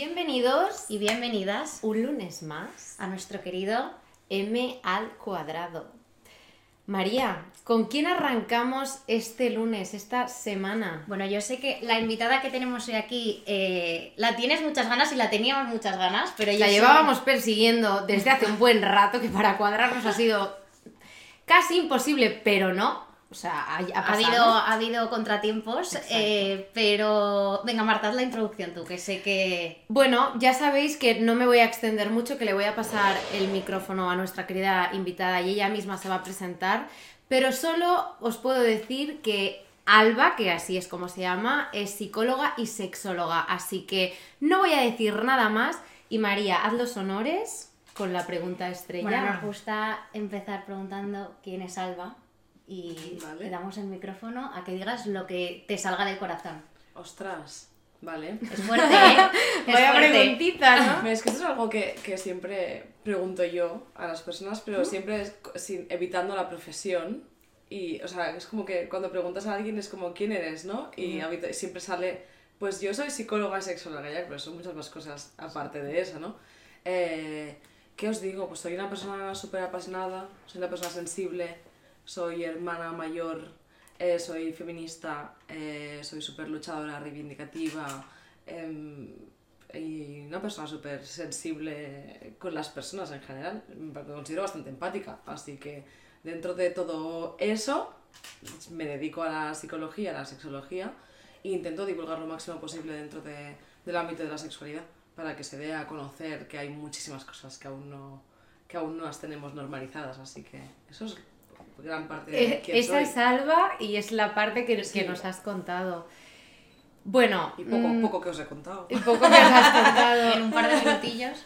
Bienvenidos y bienvenidas un lunes más a nuestro querido M al cuadrado. María, ¿con quién arrancamos este lunes, esta semana? Bueno, yo sé que la invitada que tenemos hoy aquí eh, la tienes muchas ganas y la teníamos muchas ganas, pero la llevábamos persiguiendo desde hace un buen rato, que para cuadrarnos ha sido casi imposible, pero no. O sea, ha, habido, ha habido contratiempos, eh, pero venga Marta, haz la introducción tú, que sé que... Bueno, ya sabéis que no me voy a extender mucho, que le voy a pasar el micrófono a nuestra querida invitada y ella misma se va a presentar, pero solo os puedo decir que Alba, que así es como se llama, es psicóloga y sexóloga, así que no voy a decir nada más. Y María, haz los honores con la pregunta estrella. Bueno, nos gusta empezar preguntando quién es Alba y le damos el micrófono a que digas lo que te salga del corazón. Ostras, vale. Es fuerte, ¿eh? Es Vaya preguntita, ¿no? Es que esto es algo que, que, siempre pregunto yo a las personas, pero siempre sin, evitando la profesión. Y, o sea, es como que cuando preguntas a alguien es como, ¿quién eres, no? Y siempre sale, pues yo soy psicóloga sexóloga, ya, pero son muchas más cosas aparte de eso, ¿no? Eh, ¿Qué os digo? Pues soy una persona súper apasionada, soy una persona sensible, soy hermana mayor, eh, soy feminista, eh, soy súper luchadora, reivindicativa em, y una persona súper sensible con las personas en general. Me considero bastante empática, así que dentro de todo eso me dedico a la psicología, a la sexología e intento divulgar lo máximo posible dentro de, del ámbito de la sexualidad para que se dé a conocer que hay muchísimas cosas que aún no que aún no las tenemos normalizadas, así que eso es gran parte de eh, Esa es Alba y es la parte que, que nos has contado. Bueno. Y poco, mm, poco que os he contado. Y poco que os has contado. en un par de minutillos.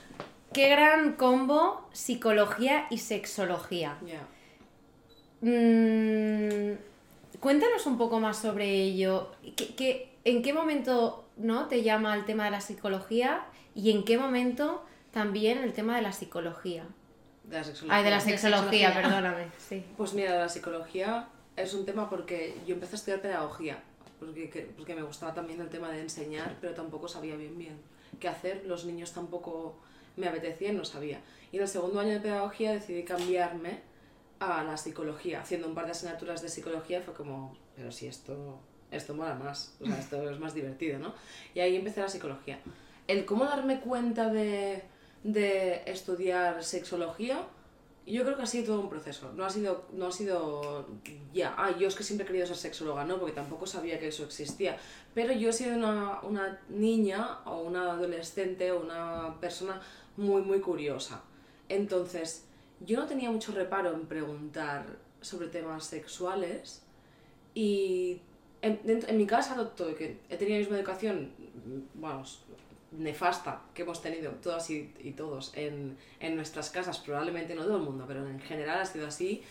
Qué gran combo psicología y sexología. Ya. Mm, cuéntanos un poco más sobre ello. ¿Qué, en qué momento ¿no? te llama el tema de la psicología y en qué momento también el tema de la psicología? De la sexología. Ay, de la sexología, perdóname. Sí. Pues mira, la psicología es un tema porque yo empecé a estudiar pedagogía, porque, porque me gustaba también el tema de enseñar, pero tampoco sabía bien bien qué hacer. Los niños tampoco me apetecían, no sabía. Y en el segundo año de pedagogía decidí cambiarme a la psicología, haciendo un par de asignaturas de psicología, fue como, pero si esto, esto mola más, o sea, esto es más divertido, ¿no? Y ahí empecé la psicología. El cómo darme cuenta de de estudiar sexología, yo creo que ha sido todo un proceso. No ha sido, no ha sido ya, ah, yo es que siempre he querido ser sexóloga, no, porque tampoco sabía que eso existía. Pero yo he sido una, una niña o una adolescente o una persona muy, muy curiosa. Entonces, yo no tenía mucho reparo en preguntar sobre temas sexuales y en, mi casa, todo, que he tenido la misma educación, vamos, nefasta que hemos tenido todas y, todos en, nuestras casas, probablemente no todo el mundo, pero en general ha sido así,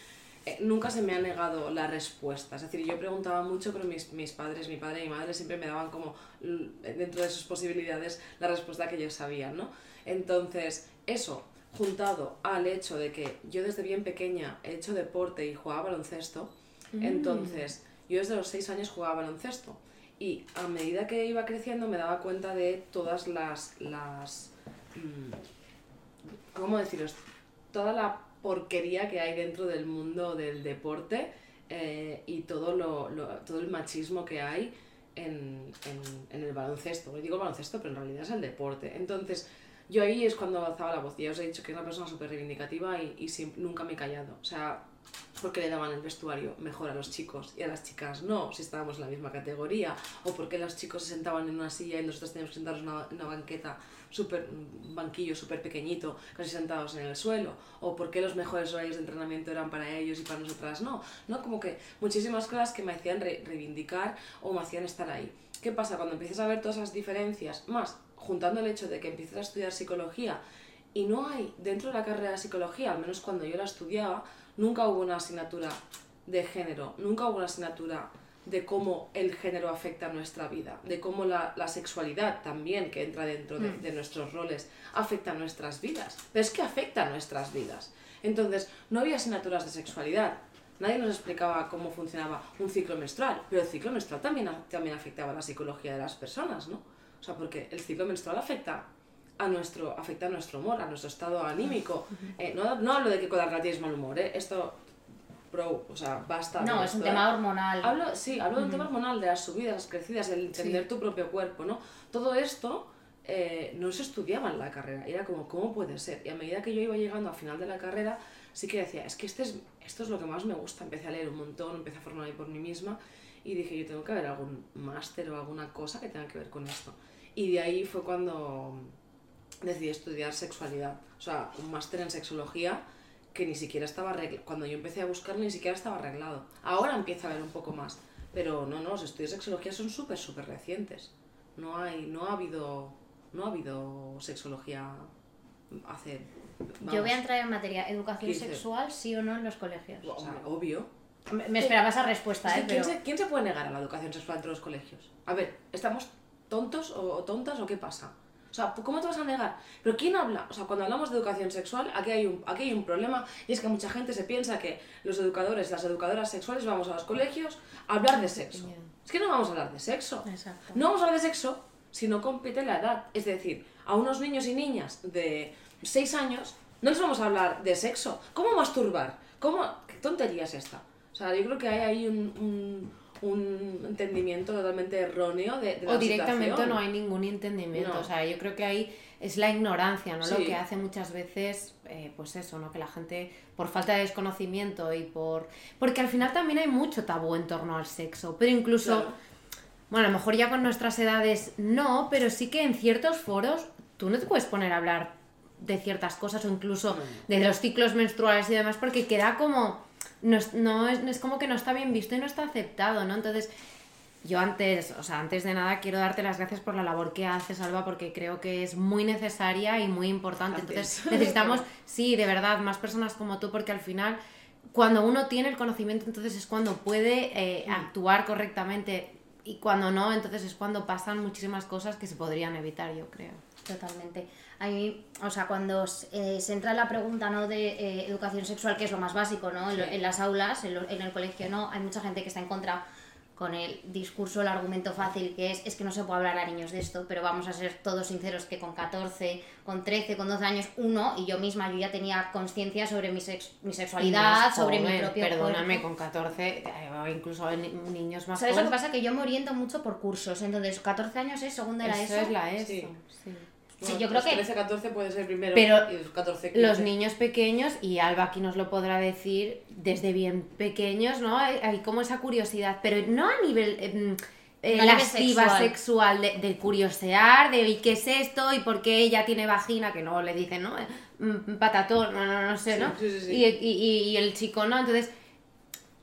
eh, nunca se me ha negado la respuesta. Es decir, yo preguntaba mucho, pero mis, mis, padres, mi padre y mi madre siempre me daban como, dentro de sus posibilidades, la respuesta que ellos sabían, ¿no? Entonces, eso, juntado al hecho de que yo desde bien pequeña he hecho deporte y jugaba baloncesto, mm. entonces yo desde los seis años jugaba baloncesto. Y a medida que iba creciendo me daba cuenta de todas las, las mm, ¿cómo deciros? Toda la porquería que hay dentro del mundo del deporte eh, y todo, lo, todo el machismo que hay en, el baloncesto. digo baloncesto, pero en realidad es el deporte. Entonces, yo ahí es cuando avanzaba la voz. Ya os he dicho que es una persona súper reivindicativa y, y nunca me he callado. O sea, porque le daban el vestuario mejor a los chicos y a las chicas no, si estábamos en la misma categoría, o porque los chicos se sentaban en una silla y nosotros teníamos que sentarnos en una, una, banqueta, super, un banquillo súper pequeñito, casi sentados en el suelo, o porque los mejores horarios de entrenamiento eran para ellos y para nosotras no, no, como que muchísimas cosas que me hacían reivindicar o me hacían estar ahí. ¿Qué pasa? Cuando empiezas a ver todas esas diferencias, más juntando el hecho de que empiezas a estudiar psicología y no hay dentro de la carrera de psicología, al menos cuando yo la estudiaba, nunca hubo una asignatura de género, nunca hubo una asignatura de cómo el género afecta a nuestra vida, de cómo la, sexualidad también, que entra dentro mm. de, nuestros roles, afecta a nuestras vidas. Pero es que afecta a nuestras vidas. Entonces, no había asignaturas de sexualidad. Nadie nos explicaba cómo funcionaba un ciclo menstrual, pero el ciclo menstrual también, también afectaba a la psicología de las personas, ¿no? O sea, porque el ciclo menstrual afecta a nuestro, afecta a nuestro humor, a nuestro estado anímico. Eh, no, no hablo de que con la tienes mal humor, ¿eh? Esto, bro, o sea, basta. No, es un tema hormonal. Hablo, sí, hablo de un tema hormonal, de las subidas, las crecidas, el entender tu propio cuerpo, ¿no? Todo esto eh, no se estudiaba en la carrera. Era como, ¿cómo puede ser? Y a medida que yo iba llegando al final de la carrera, sí que decía, es que este es, esto es lo que más me gusta. Empecé a leer un montón, empecé a formarme por mí misma y dije, yo tengo que ver algún máster o alguna cosa que tenga que ver con esto. Y de ahí fue cuando decidí estudiar sexualidad. O sea, un máster en sexología que ni siquiera estaba arreglado. Cuando yo empecé a buscarlo ni siquiera estaba arreglado. Ahora empieza a ver un poco más. Pero no, no, los estudios de sexología son súper, súper recientes. No, hay, no, ha habido, no ha habido sexología hace... yo voy a entrar en materia. ¿Educación sexual sí o no en los colegios? O sea, obvio. Me, esperaba esa respuesta, ¿eh? ¿quién, se, ¿quién, se, puede negar a la educación sexual entre los colegios? A ver, ¿estamos tontos o tontas o qué pasa? O sea, ¿cómo te vas a negar? Pero ¿quién habla? O sea, cuando hablamos de educación sexual, aquí hay un, aquí hay un problema y es que mucha gente se piensa que los educadores, las educadoras sexuales vamos a los colegios a hablar de sexo. Es que no vamos a hablar de sexo. No vamos a hablar de sexo si no compite la edad. Es decir, a unos niños y niñas de 6 años no les vamos a hablar de sexo. ¿Cómo masturbar? ¿Cómo? ¿Qué tontería es esta? O sea, yo creo que hay ahí un un entendimiento totalmente erróneo de, de O directamente no hay ningún entendimiento. O sea, yo creo que ahí es la ignorancia, ¿no? Lo que hace muchas veces, eh, pues eso, ¿no? Que la gente, por falta de desconocimiento y por... Porque al final también hay mucho tabú en torno al sexo, pero incluso... Bueno, a lo mejor ya con nuestras edades no, pero sí que en ciertos foros tú no te puedes poner a hablar de ciertas cosas o incluso de los ciclos menstruales y demás porque queda como no es, no, es, como que no está bien visto y no está aceptado, ¿no? Entonces, yo antes, o sea, antes de nada quiero darte las gracias por la labor que haces, Alba, porque creo que es muy necesaria y muy importante. Entonces, necesitamos, sí, de verdad, más personas como tú, porque al final, cuando uno tiene el conocimiento, entonces es cuando puede eh, actuar correctamente y cuando no, entonces es cuando pasan muchísimas cosas que se podrían evitar, yo creo. Totalmente o sea, cuando eh, se entra en la pregunta ¿no? de eh, educación sexual, que es lo más básico, ¿no? En, las aulas, en, el colegio, ¿no? Hay mucha gente que está en contra con el discurso, el argumento fácil que es, es que no se puede hablar a niños de esto, pero vamos a ser todos sinceros que con 14, con 13, con 12 años, uno, y yo misma, yo ya tenía conciencia sobre mi, mi sexualidad, sobre mi propio Perdóname, con 14, eh, incluso niños más ¿Sabes lo que pasa? Que yo me oriento mucho por cursos, entonces 14 años es segunda era eso. es la ESO, sí. Sí, yo creo que. 13, 14 puede ser primero. Pero 14, los niños pequeños, y Alba aquí nos lo podrá decir, desde bien pequeños, ¿no? Hay, como esa curiosidad, pero no a nivel. Eh, eh sexual, sexual de, de, curiosear, de ¿y qué es esto? ¿y por qué ella tiene vagina? Que no le dicen, ¿no? Mm, patatón, no, no, no sé, ¿no? Sí, sí, y, y, y, el chico, ¿no? Entonces,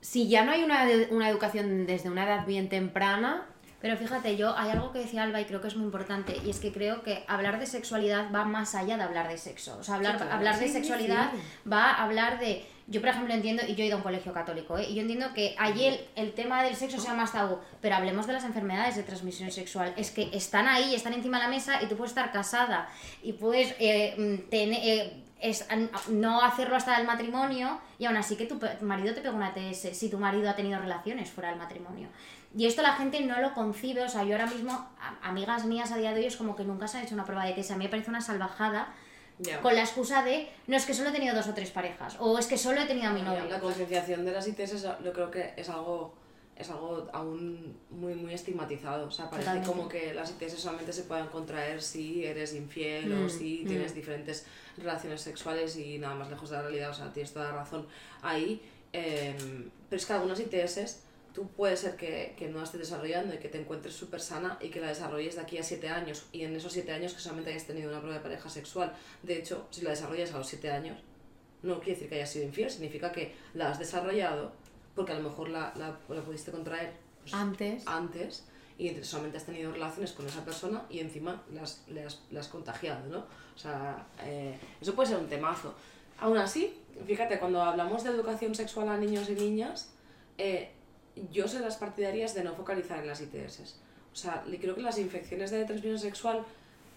si ya no hay una, una educación desde una edad bien temprana, pero fíjate, yo hay algo que decía Alba y creo que es muy importante, y es que creo que hablar de sexualidad va más allá de hablar de sexo. O sea, hablar, hablar de sexualidad va a hablar de. Yo, por ejemplo, entiendo, y yo he ido a un colegio católico, ¿eh? y yo entiendo que allí el, el, tema del sexo sea más tabú, pero hablemos de las enfermedades de transmisión sexual. Es que están ahí, están encima de la mesa, y tú puedes estar casada, y puedes eh, mm, tener. Eh, es no hacerlo hasta el matrimonio y aún así que tu marido te pega una TS si tu marido ha tenido relaciones fuera del matrimonio. Y esto la gente no lo concibe, o sea, yo ahora mismo, amigas mías a día de hoy es como que nunca se han hecho una prueba de TS. A mí me parece una salvajada con la excusa de, no, es que solo he tenido dos o tres parejas, o es que solo he tenido a mi novio. La concienciación de las ITS yo creo que es algo es algo aún muy muy estigmatizado. O sea, parece como que las ITS solamente se pueden contraer si eres infiel o mm, si mm. tienes diferentes relaciones sexuales y nada más lejos de la realidad. O sea, tienes toda la razón ahí. Em, pero es que algunas ITS tú puede ser que, que, no estés desarrollando y que te encuentres súper sana y que la desarrolles de aquí a 7 años y en esos 7 años que solamente hayas tenido una prueba de pareja sexual. De hecho, si la desarrollas a los 7 años, no quiere decir que hayas sido infiel, significa que la has desarrollado porque a lo mejor la, la, la pudiste contraer pues, antes. antes y solamente has tenido relaciones con esa persona y encima las, le, has, contagiado, ¿no? O sea, eh, eso puede ser un temazo. Aún así, fíjate, cuando hablamos de educación sexual a niños y niñas, eh, yo soy las partidarias de no focalizar en las ITS. O sea, creo que las infecciones de transmisión sexual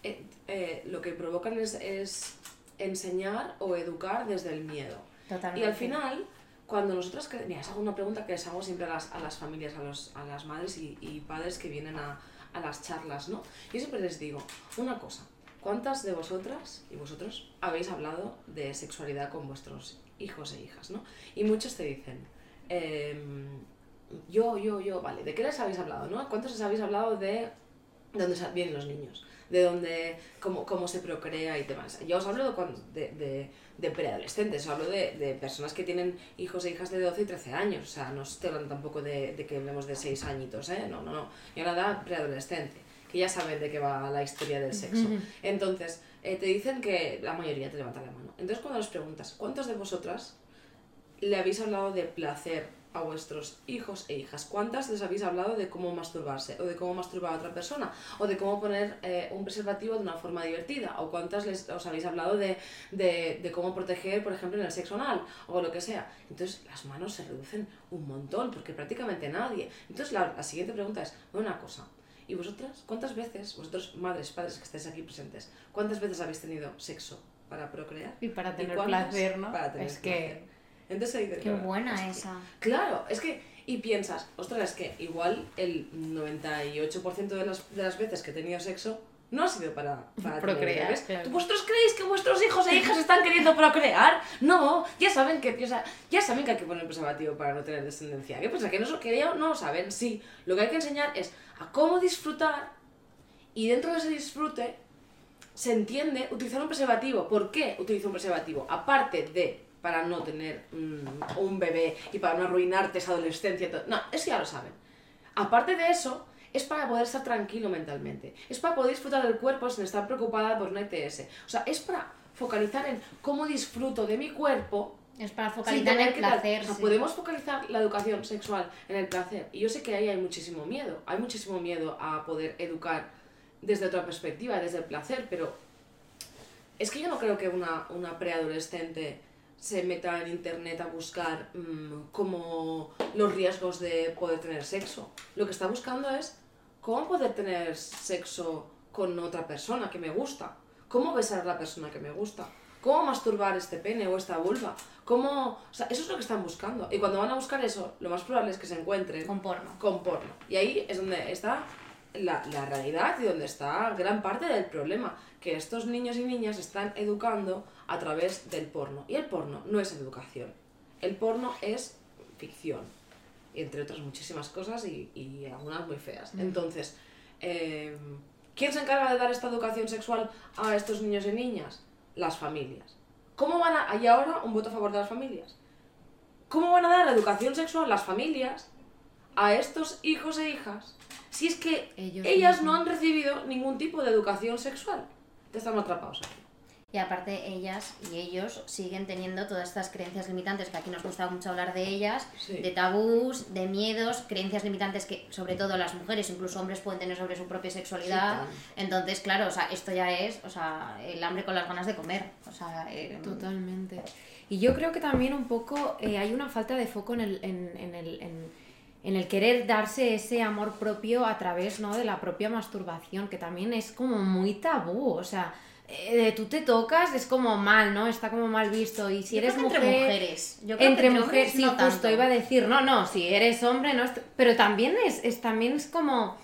eh, eh, lo que provocan es, es, enseñar o educar desde el miedo. Y al final, cuando nosotros... Mira, es una pregunta que les hago siempre a las, a las familias, a, los, a las madres y, y padres que vienen a, a las charlas, ¿no? Yo siempre les digo una cosa, ¿cuántas de vosotras y vosotros habéis hablado de sexualidad con vuestros hijos e hijas, ¿no? Y muchos te dicen, em, yo, yo, yo, vale, ¿de qué les habéis hablado, no? ¿Cuántos les habéis hablado de dónde vienen los niños? de dónde, cómo, cómo se procrea y demás. Yo os hablo de, de, de, preadolescentes, os hablo de, de, personas que tienen hijos e hijas de 12 y 13 años, o sea, no estoy hablando tampoco de, que hablemos de 6 añitos, ¿eh? No, no, no. Yo la edad preadolescente, que ya saben de qué va la historia del sexo. Entonces, eh, te dicen que la mayoría te levanta la mano. Entonces, cuando les preguntas, ¿cuántos de vosotras le habéis hablado de placer a vuestros hijos e hijas. ¿Cuántas les habéis hablado de cómo masturbarse? ¿O de cómo masturbar a otra persona? ¿O de cómo poner eh, un preservativo de una forma divertida? ¿O cuántas les, os habéis hablado de, de, de, cómo proteger, por ejemplo, en el sexo anal? O lo que sea. Entonces las manos se reducen un montón, porque prácticamente nadie. Entonces la, la siguiente pregunta es, una cosa. ¿Y vosotras? ¿Cuántas veces, vosotros madres, padres que estáis aquí presentes, cuántas veces habéis tenido sexo para procrear? Y para tener placer, ¿no? Para tener es que entonces Qué buena esa. Claro, es que, y piensas, ostras, es que igual el 98% de las, de las veces que he tenido sexo no ha sido para, para procrear. ¿Vosotros creéis que vuestros hijos e hijas están queriendo procrear? No, ya saben que, ya saben que hay que poner preservativo para no tener descendencia. ¿Qué pasa? Que no, que no lo saben. Sí, lo que hay que enseñar es a cómo disfrutar y dentro de ese disfrute se entiende utilizar un preservativo. ¿Por qué utilizo un preservativo? Aparte de para no tener mm, un bebé y para no arruinarte esa adolescencia. No, eso ya lo saben. Aparte de eso, es para poder estar tranquilo mentalmente. Es para poder disfrutar del cuerpo sin estar preocupada por una ITS. O sea, es para focalizar en cómo disfruto de mi cuerpo. Es para focalizar en el placer. O sea, podemos focalizar la educación sexual en el placer. Y yo sé que ahí hay muchísimo miedo. Hay muchísimo miedo a poder educar desde otra perspectiva, desde el placer, pero es que yo no creo que una, una preadolescente se meta en internet a buscar mmm, como los riesgos de poder tener sexo. Lo que está buscando es cómo poder tener sexo con otra persona que me gusta. Cómo besar a la persona que me gusta. Cómo masturbar este pene o esta vulva. Cómo... O sea, eso es lo que están buscando. Y cuando van a buscar eso, lo más probable es que se encuentren... Con porno. Con porno. Y ahí es donde está la, la realidad y donde está gran parte del problema. Que estos niños y niñas están educando a través del porno. Y el porno no es educación. El porno es ficción. Entre otras muchísimas cosas y, y algunas muy feas. Mm. Entonces, eh, ¿quién se encarga de dar esta educación sexual a estos niños y niñas? Las familias. ¿Cómo van a... Hay ahora un voto a favor de las familias. ¿Cómo van a dar educación sexual las familias a estos hijos e hijas si es que ellas no han recibido ningún tipo de educación sexual? Te estamos atrapados aquí. Y aparte ellas y ellos siguen teniendo todas estas creencias limitantes, que aquí nos gusta mucho hablar de ellas, de tabús, de miedos, creencias limitantes que sobre todo las mujeres, incluso hombres pueden tener sobre su propia sexualidad. Entonces, claro, o sea, esto ya es, o sea, el hambre con las ganas de comer. O sea, eh, Totalmente. Y yo creo que también un poco eh, hay una falta de foco en el, en, en el en, en el querer darse ese amor propio a través ¿no? de la propia masturbación, que también es como muy tabú, o sea, eh, tú te tocas, es como mal, ¿no? Está como mal visto. Y si eres mujer. Entre mujeres. Yo creo entre, mujeres, sí, justo iba a decir, no, no, si eres hombre, no. Pero también es, es, también es como.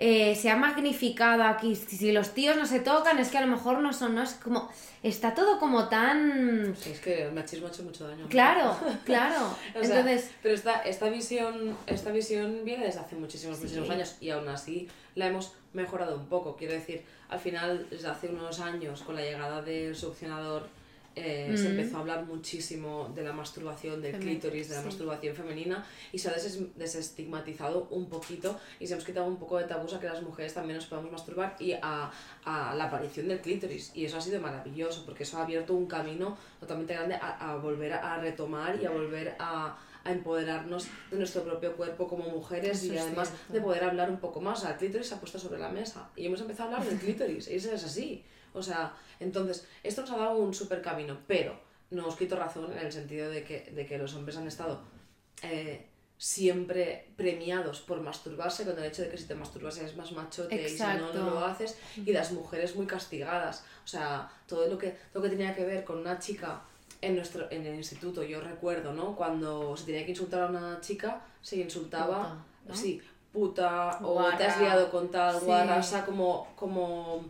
Eh, se ha magnificado aquí. Si los tíos no se tocan, es que a lo mejor no son, ¿no? Es como. Está todo como tan. Sí, es que el machismo ha hecho mucho daño. Claro, claro. Entonces. pero esta, esta, visión, esta visión viene desde hace muchísimos, muchísimos años y aún así la hemos mejorado un poco. Quiero decir, al final, desde hace unos años, con la llegada del succionador, eh, se empezó a hablar muchísimo de la masturbación, del clítoris, de la masturbación femenina y se ha desestigmatizado un poquito y se hemos quitado un poco de tabús a que las mujeres también nos podamos masturbar y a, a la aparición del clítoris. Y eso ha sido maravilloso porque eso ha abierto un camino totalmente grande a, a volver a retomar y a volver a a empoderarnos de nuestro propio cuerpo como mujeres y además de poder hablar un poco más. O sea, el clítoris se ha puesto sobre la mesa y hemos empezado a hablar del clítoris y eso es así. O sea, entonces, esto nos ha dado un super camino, pero no os quito razón en el sentido de que, de que los hombres han estado eh, siempre premiados por masturbarse, con el hecho de que si te masturbas eres más machote y si no, no lo haces, y las mujeres muy castigadas. O sea, todo lo que, lo que tenía que ver con una chica en, nuestro, en el instituto, yo recuerdo, ¿no? Cuando se tenía que insultar a una chica, se insultaba, sí, puta o te has liado con tal guarra, o sea, como, como,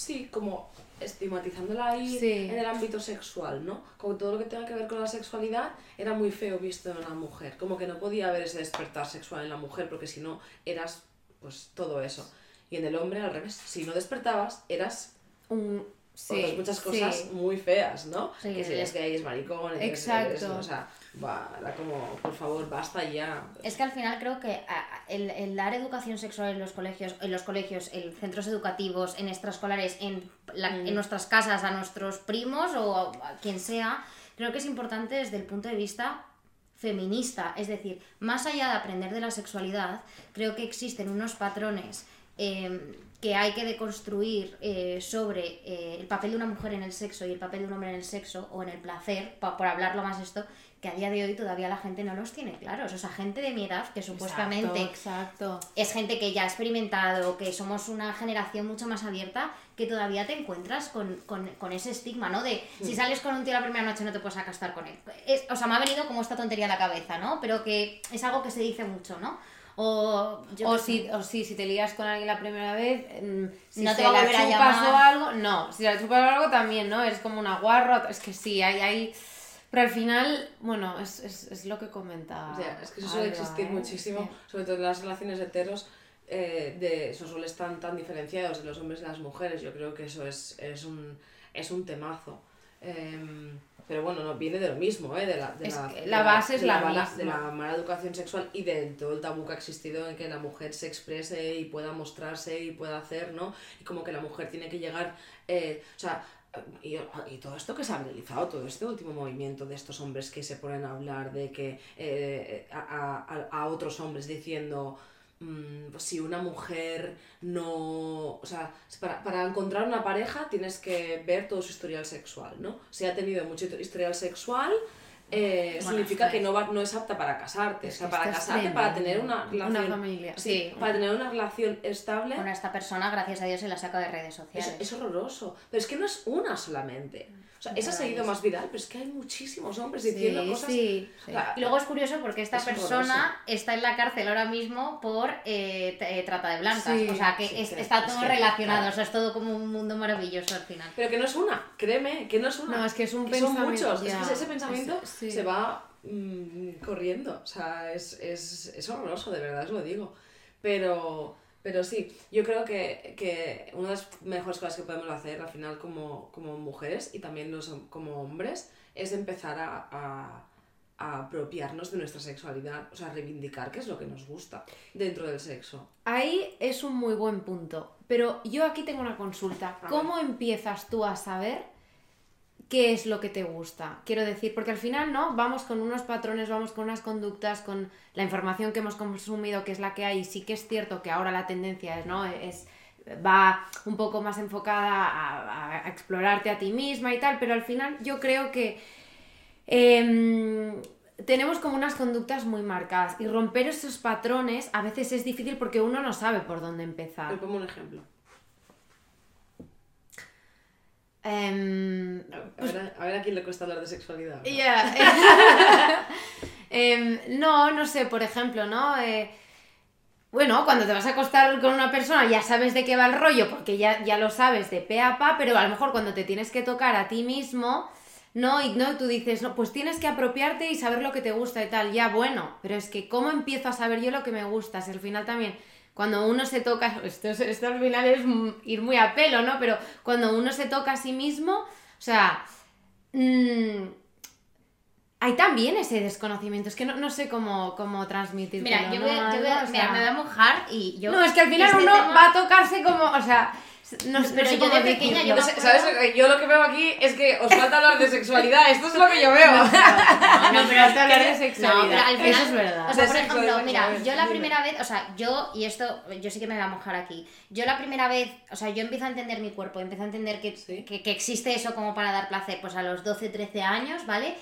sí, como estigmatizándola ahí en el ámbito sexual, ¿no? Como todo lo que tenga que ver con la sexualidad era muy feo visto en la mujer, como que no podía haber ese despertar sexual en la mujer porque si no eras pues todo eso. Y en el hombre al revés, si no despertabas eras un Sí, muchas cosas muy feas, ¿no? que si eres gay, es maricón, Exacto. o sea, era como, por favor, basta ya. Es que al final creo que el, dar educación sexual en los colegios, en los colegios, en centros educativos, en extraescolares, en, en mm. nuestras casas, a nuestros primos o a quien sea, creo que es importante desde el punto de vista feminista. Es decir, más allá de aprender de la sexualidad, creo que existen unos patrones. Eh, que hay que deconstruir eh, sobre eh, el papel de una mujer en el sexo y el papel de un hombre en el sexo o en el placer, por hablarlo más esto, que a día de hoy todavía la gente no los tiene claros. O sea, gente de mi edad que supuestamente exacto, es gente que ya ha experimentado, que somos una generación mucho más abierta, que todavía te encuentras con, ese estigma, ¿no? De si sales con un tío la primera noche no te puedes acostar con él. o sea, me ha venido como esta tontería a la cabeza, ¿no? Pero que es algo que se dice mucho, ¿no? O, o, si, o si, si te lías con alguien la primera vez, mm, si no te, va a volver a llamar. o algo, no, si la chupas o algo también, ¿no? Es como una guarra, es que sí, hay, hay... Pero al final, bueno, es, es, es lo que comentaba. O sea, es que eso suele existir ¿eh? muchísimo, sobre todo en las relaciones heteros, eh, de esos roles tan, tan diferenciados de los hombres y las mujeres. Yo creo que eso es, es, un, es un temazo. Eh, pero bueno, no, viene de lo mismo, ¿eh? de la, de la, base es la, misma. De la mala educación sexual y de todo el tabú que ha existido en que la mujer se exprese y pueda mostrarse y pueda hacer, ¿no? Y como que la mujer tiene que llegar, eh, o sea, y, todo esto que se ha realizado, todo este último movimiento de estos hombres que se ponen a hablar de que eh, a, a, a otros hombres diciendo Mm, pues si una mujer no... O sea, para, para, encontrar una pareja tienes que ver todo su historial sexual, ¿no? Si ha tenido mucho historial sexual, eh, significa que no, va, no es apta para casarte. o sea, para casarte, para tener una relación. familia. Sí, para tener una relación estable. Con esta persona, gracias a Dios, se la saca de redes sociales. Es, es horroroso. Pero es que no es una solamente. O sea, esa ha seguido más viral, pero es que hay muchísimos hombres diciendo cosas. Sí, sí. y luego es curioso porque esta persona está en la cárcel ahora mismo por eh, eh, trata de blancas. o sea, que está todo relacionado. O sea, es todo como un mundo maravilloso al final. Pero que no es una, créeme, que no es una. No, es que es un pensamiento. Son muchos. Es que ese pensamiento se va mm, corriendo. O sea, es, es, es horroroso, de verdad, os lo digo. Pero. Pero sí, yo creo que, que, una de las mejores cosas que podemos hacer al final como, como mujeres y también los, como hombres es empezar a, a, a, apropiarnos de nuestra sexualidad, o sea, reivindicar qué es lo que nos gusta dentro del sexo. Ahí es un muy buen punto, pero yo aquí tengo una consulta. ¿Cómo empiezas tú a saber qué es lo que te gusta. Quiero decir, porque al final, ¿no? Vamos con unos patrones, vamos con unas conductas, con la información que hemos consumido, que es la que hay. Y sí que es cierto que ahora la tendencia es, ¿no? Es, va un poco más enfocada a, explorarte a ti misma y tal, pero al final yo creo que em, tenemos como unas conductas muy marcadas y romper esos patrones a veces es difícil porque uno no sabe por dónde empezar. Te pongo un ejemplo. Em, pues a, ver, a, quién le cuesta hablar de sexualidad. Em, ¿no? no, sé, por ejemplo, ¿no? Eh, bueno, cuando te vas a acostar con una persona ya sabes de qué va el rollo, porque ya, ya lo sabes de pe a pa, pero a lo mejor cuando te tienes que tocar a ti mismo, ¿no? Y no, tú dices, no, pues tienes que apropiarte y saber lo que te gusta y tal, ya bueno, pero es que ¿cómo empiezo a saber yo lo que me gusta? Si al final también cuando uno se toca, esto, esto al final es ir muy a pelo, ¿no? Pero cuando uno se toca a sí mismo, o sea, mmm, hay también ese desconocimiento, es que no, sé cómo, cómo transmitirlo. Mira, yo, voy, yo voy, me voy a mojar y yo... No, es que al final este uno va a tocarse como, o sea, no, pero yo de pequeña yo... ¿Sabes? Yo lo que veo aquí es que os falta hablar de sexualidad. Esto es lo que yo veo. No, pero falta hablar de sexualidad. Eso es verdad. O sea, por ejemplo, mira, yo la primera vez, o sea, yo, y esto, yo sí que me voy a mojar aquí. Yo la primera vez, o sea, yo empiezo a entender mi cuerpo, empiezo a entender que, que, que existe eso como para dar placer, pues a los 12, 13 años, ¿vale?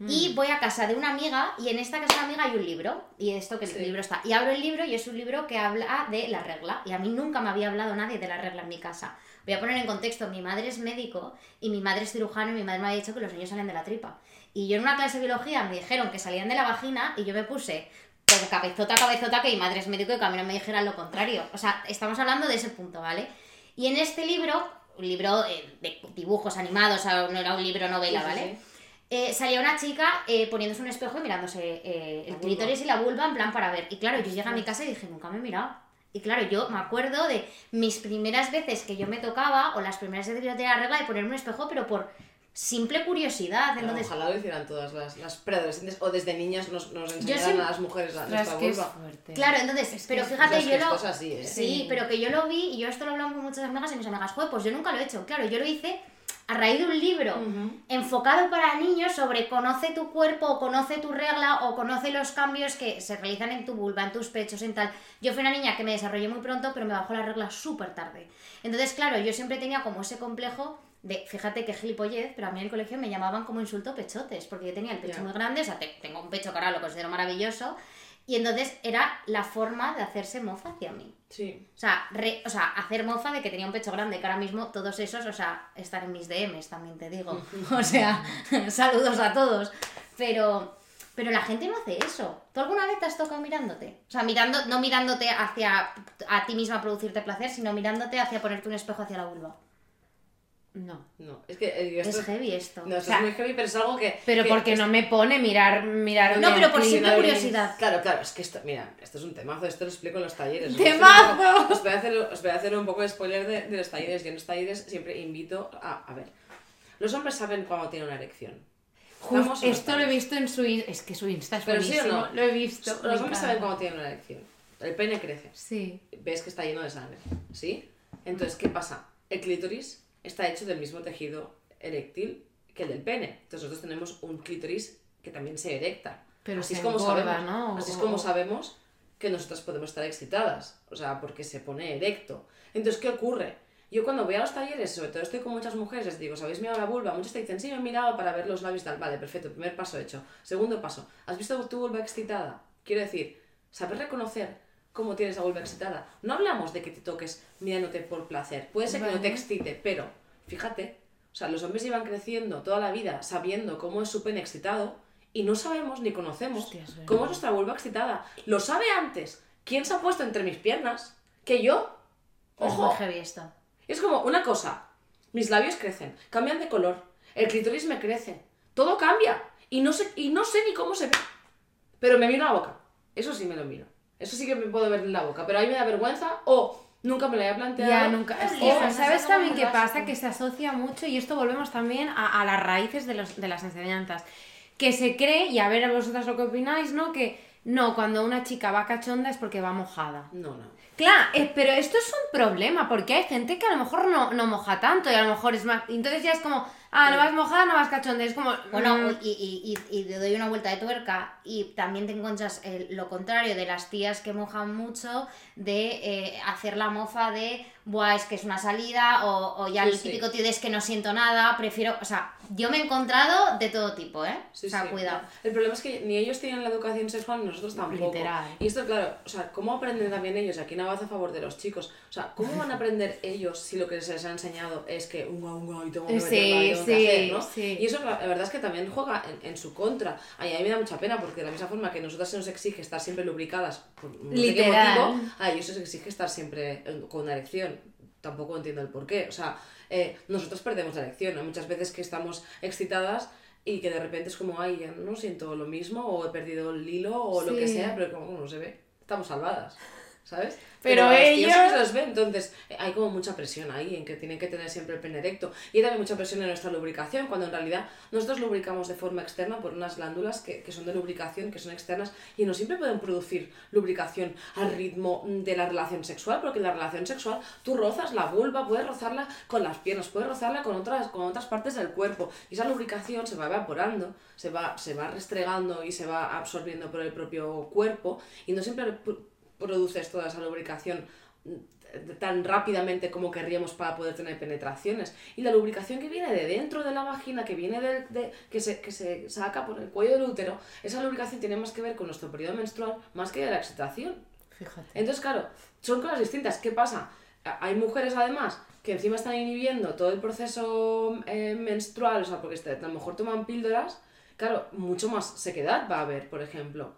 Y mm. voy a casa de una amiga y en esta casa de una amiga hay un libro. Y esto que el libro está. Y abro el libro y es un libro que habla de la regla. Y a mí nunca me había hablado nadie de la regla en mi casa. Voy a poner en contexto, mi madre es médico y mi madre es cirujano y mi madre me ha dicho que los niños salen de la tripa. Y yo en una clase de biología me dijeron que salían de la vagina y yo me puse pero cabezota, cabezota, que mi madre es médico y que a mí no me dijeran lo contrario. O sea, estamos hablando de ese punto, ¿vale? Y en este libro, un libro eh, de dibujos animados, o sea, no era un libro novela, Sí, sí, ¿vale? sí. Eh, salía una chica eh, poniéndose un espejo y mirándose eh, el clítoris y la vulva en plan para ver. Y claro, yo llegué a mi casa y dije, nunca me he mirado. Y claro, yo me acuerdo de mis primeras veces que yo me tocaba, o las primeras veces que yo tenía la regla, de ponerme un espejo, pero por simple curiosidad. Claro, Entonces, Ojalá lo hicieran todas las, las preadolescentes o desde niñas nos, nos enseñaran siempre- a las mujeres la, Ostras, nuestra vulva. Claro, entonces, pero que- fíjate, yo lo. así, ¿eh? Sí, Sí. pero que yo lo vi y yo esto lo he hablado con muchas amigas y mis amigas, joder, pues yo nunca lo he hecho. Claro, yo lo hice a raíz de un libro enfocado para niños sobre conoce tu cuerpo o conoce tu regla o conoce los cambios que se realizan en tu vulva, en tus pechos, en tal. Yo fui una niña que me desarrollé muy pronto, pero me bajó la regla súper tarde. Entonces, claro, yo siempre tenía como ese complejo de, fíjate que gilipollez, pero a mí en el colegio me llamaban como insulto pechotes, porque yo tenía el pecho muy grande, o sea, te- tengo un pecho que ahora lo considero maravilloso, y entonces era la forma de hacerse mofa hacia mí. Sí. O sea, re- o sea, hacer mofa de que tenía un pecho grande, que ahora mismo todos esos, o sea, están en mis DMs, también te digo. O sea, saludos a todos. Pero, pero la gente no hace eso. ¿Tú alguna vez te has tocado mirándote? O sea, mirando, no mirándote hacia a ti misma producirte placer, sino mirándote hacia ponerte un espejo hacia la vulva. No. No, es que eh, esto Es heavy esto. No, esto O sea, es muy heavy, pero es algo que... Pero que- porque que- no me pone mirar, mirar No, pero por simple curiosidad. Claro, claro, es que esto, mira, esto es un temazo, esto lo explico en los talleres. ¡Temazo! Os voy a hacer, os voy a hacer un poco de spoiler de, de los talleres. Yo en los talleres siempre invito a... A ver, los hombres saben cuando tienen una erección. Los esto lo he visto en su es que su Insta es Pero sí o no. Lo he visto. Los hombres saben cuando tienen una erección. El pene crece. Sí. ves que está lleno de sangre, ¿sí? Entonces, ¿qué pasa? El clítoris está hecho del mismo tejido eréctil que el del pene. Entonces, nosotros tenemos un clítoris que también se erecta. Pero así se es como engorda, sabemos, ¿no? Así es como sabemos que nosotras podemos estar excitadas, o sea, porque se pone erecto. Entonces, ¿qué ocurre? Yo cuando voy a los talleres, sobre todo estoy con muchas mujeres, les digo, ¿sabéis mirado la vulva? Muchas te dicen, sí, me he mirado para ver los labios tal. Vale, perfecto, primer paso hecho. Segundo paso, ¿has visto tu vulva excitada? Quiero decir, saber reconocer cómo tienes la vulva excitada. No hablamos de que te toques mirándote por placer. Puede ser que no te excite, pero fíjate, o sea, los hombres llevan creciendo toda la vida sabiendo cómo es su pene excitado y no sabemos ni conocemos Hostia, es cómo es nuestra vulva excitada. Lo sabe antes. ¿Quién se ha puesto entre mis piernas? ¿Que yo? Es ¡Ojo! esto. Es como una cosa, mis labios crecen, cambian de color, el clítoris me crece, todo cambia y no sé, y no sé ni cómo se ve. Pero me miro la boca, eso sí me lo miro, eso sí que me puedo ver en la boca, pero a mí me da vergüenza o nunca me lo había planteado. Ya, nunca. Es que es ¿Sabes también qué pasa? Que se asocia mucho, y esto volvemos también a, a las raíces de, los, de las enseñanzas. Que se cree, y a ver a vosotras lo que opináis, ¿no? Que no, cuando una chica va cachonda es porque va mojada. No, no. Claro, eh, pero esto es un problema, porque hay gente que a lo mejor no, no moja tanto y a lo mejor es más. Entonces ya es como, ah, no vas mojada, no vas cachonda. Es como. Bueno, mm, y, y, y, y te doy una vuelta de tuerca y también te encuentras el- lo contrario de las tías que mojan mucho, de eh, hacer la mofa de, buah, es que es una salida, o, o ya Sí, el sí. típico tío de es que no siento nada, prefiero, o sea, yo me he encontrado de todo tipo, ¿eh? Sí, o sea, cuidado. El problema es que ni ellos tienen la educación sexual ni nosotros tampoco. Literal. Y esto, claro, o sea, ¿cómo aprenden también ellos? Aquí no va a favor de los chicos. O sea, ¿cómo van a aprender ellos si lo que se les ha enseñado es que unga, unga y tengo que meterla y tengo que hacer, ¿no? sí. Y eso la, verdad es que también juega en, en su contra. Ay, a mí me da mucha pena porque de la misma forma que nosotras se nos exige estar siempre lubricadas por no sé qué motivo, a ellos se les exige estar siempre con una erección. Tampoco entiendo el por qué. O sea, eh, nosotros perdemos la erección. Hay muchas veces que estamos excitadas y que de repente es como, ay, ya no siento lo mismo, o he perdido el hilo, o lo que sea, pero como no se ve, estamos salvadas, ¿sabes? Pero los sí ellos- que los ve, entonces eh, hay como mucha presión ahí en que tienen que tener siempre el pene erecto. Y hay también mucha presión en nuestra lubricación, cuando en realidad nosotros lubricamos de forma externa por unas glándulas que, que son de lubricación, que son externas, y no siempre pueden producir lubricación al ritmo de la relación sexual, porque en la relación sexual tú rozas la vulva, puedes rozarla con las piernas, puedes rozarla con otras, con otras partes del cuerpo, y esa lubricación se va evaporando, se va, se va restregando y se va absorbiendo por el propio cuerpo, y no siempre pr- produces toda esa lubricación mm, tan rápidamente como querríamos para poder tener penetraciones. Y la lubricación que viene de dentro de la vagina, que viene del- de, que, se, que se saca por el cuello del útero, esa lubricación tiene más que ver con nuestro periodo menstrual más que de la excitación. Fíjate. Entonces, claro, son cosas distintas. ¿Qué pasa? Hay mujeres, además, que encima están inhibiendo todo el proceso eh, menstrual, o sea, porque este- a lo mejor toman píldoras, claro, mucho más sequedad va a haber, por ejemplo.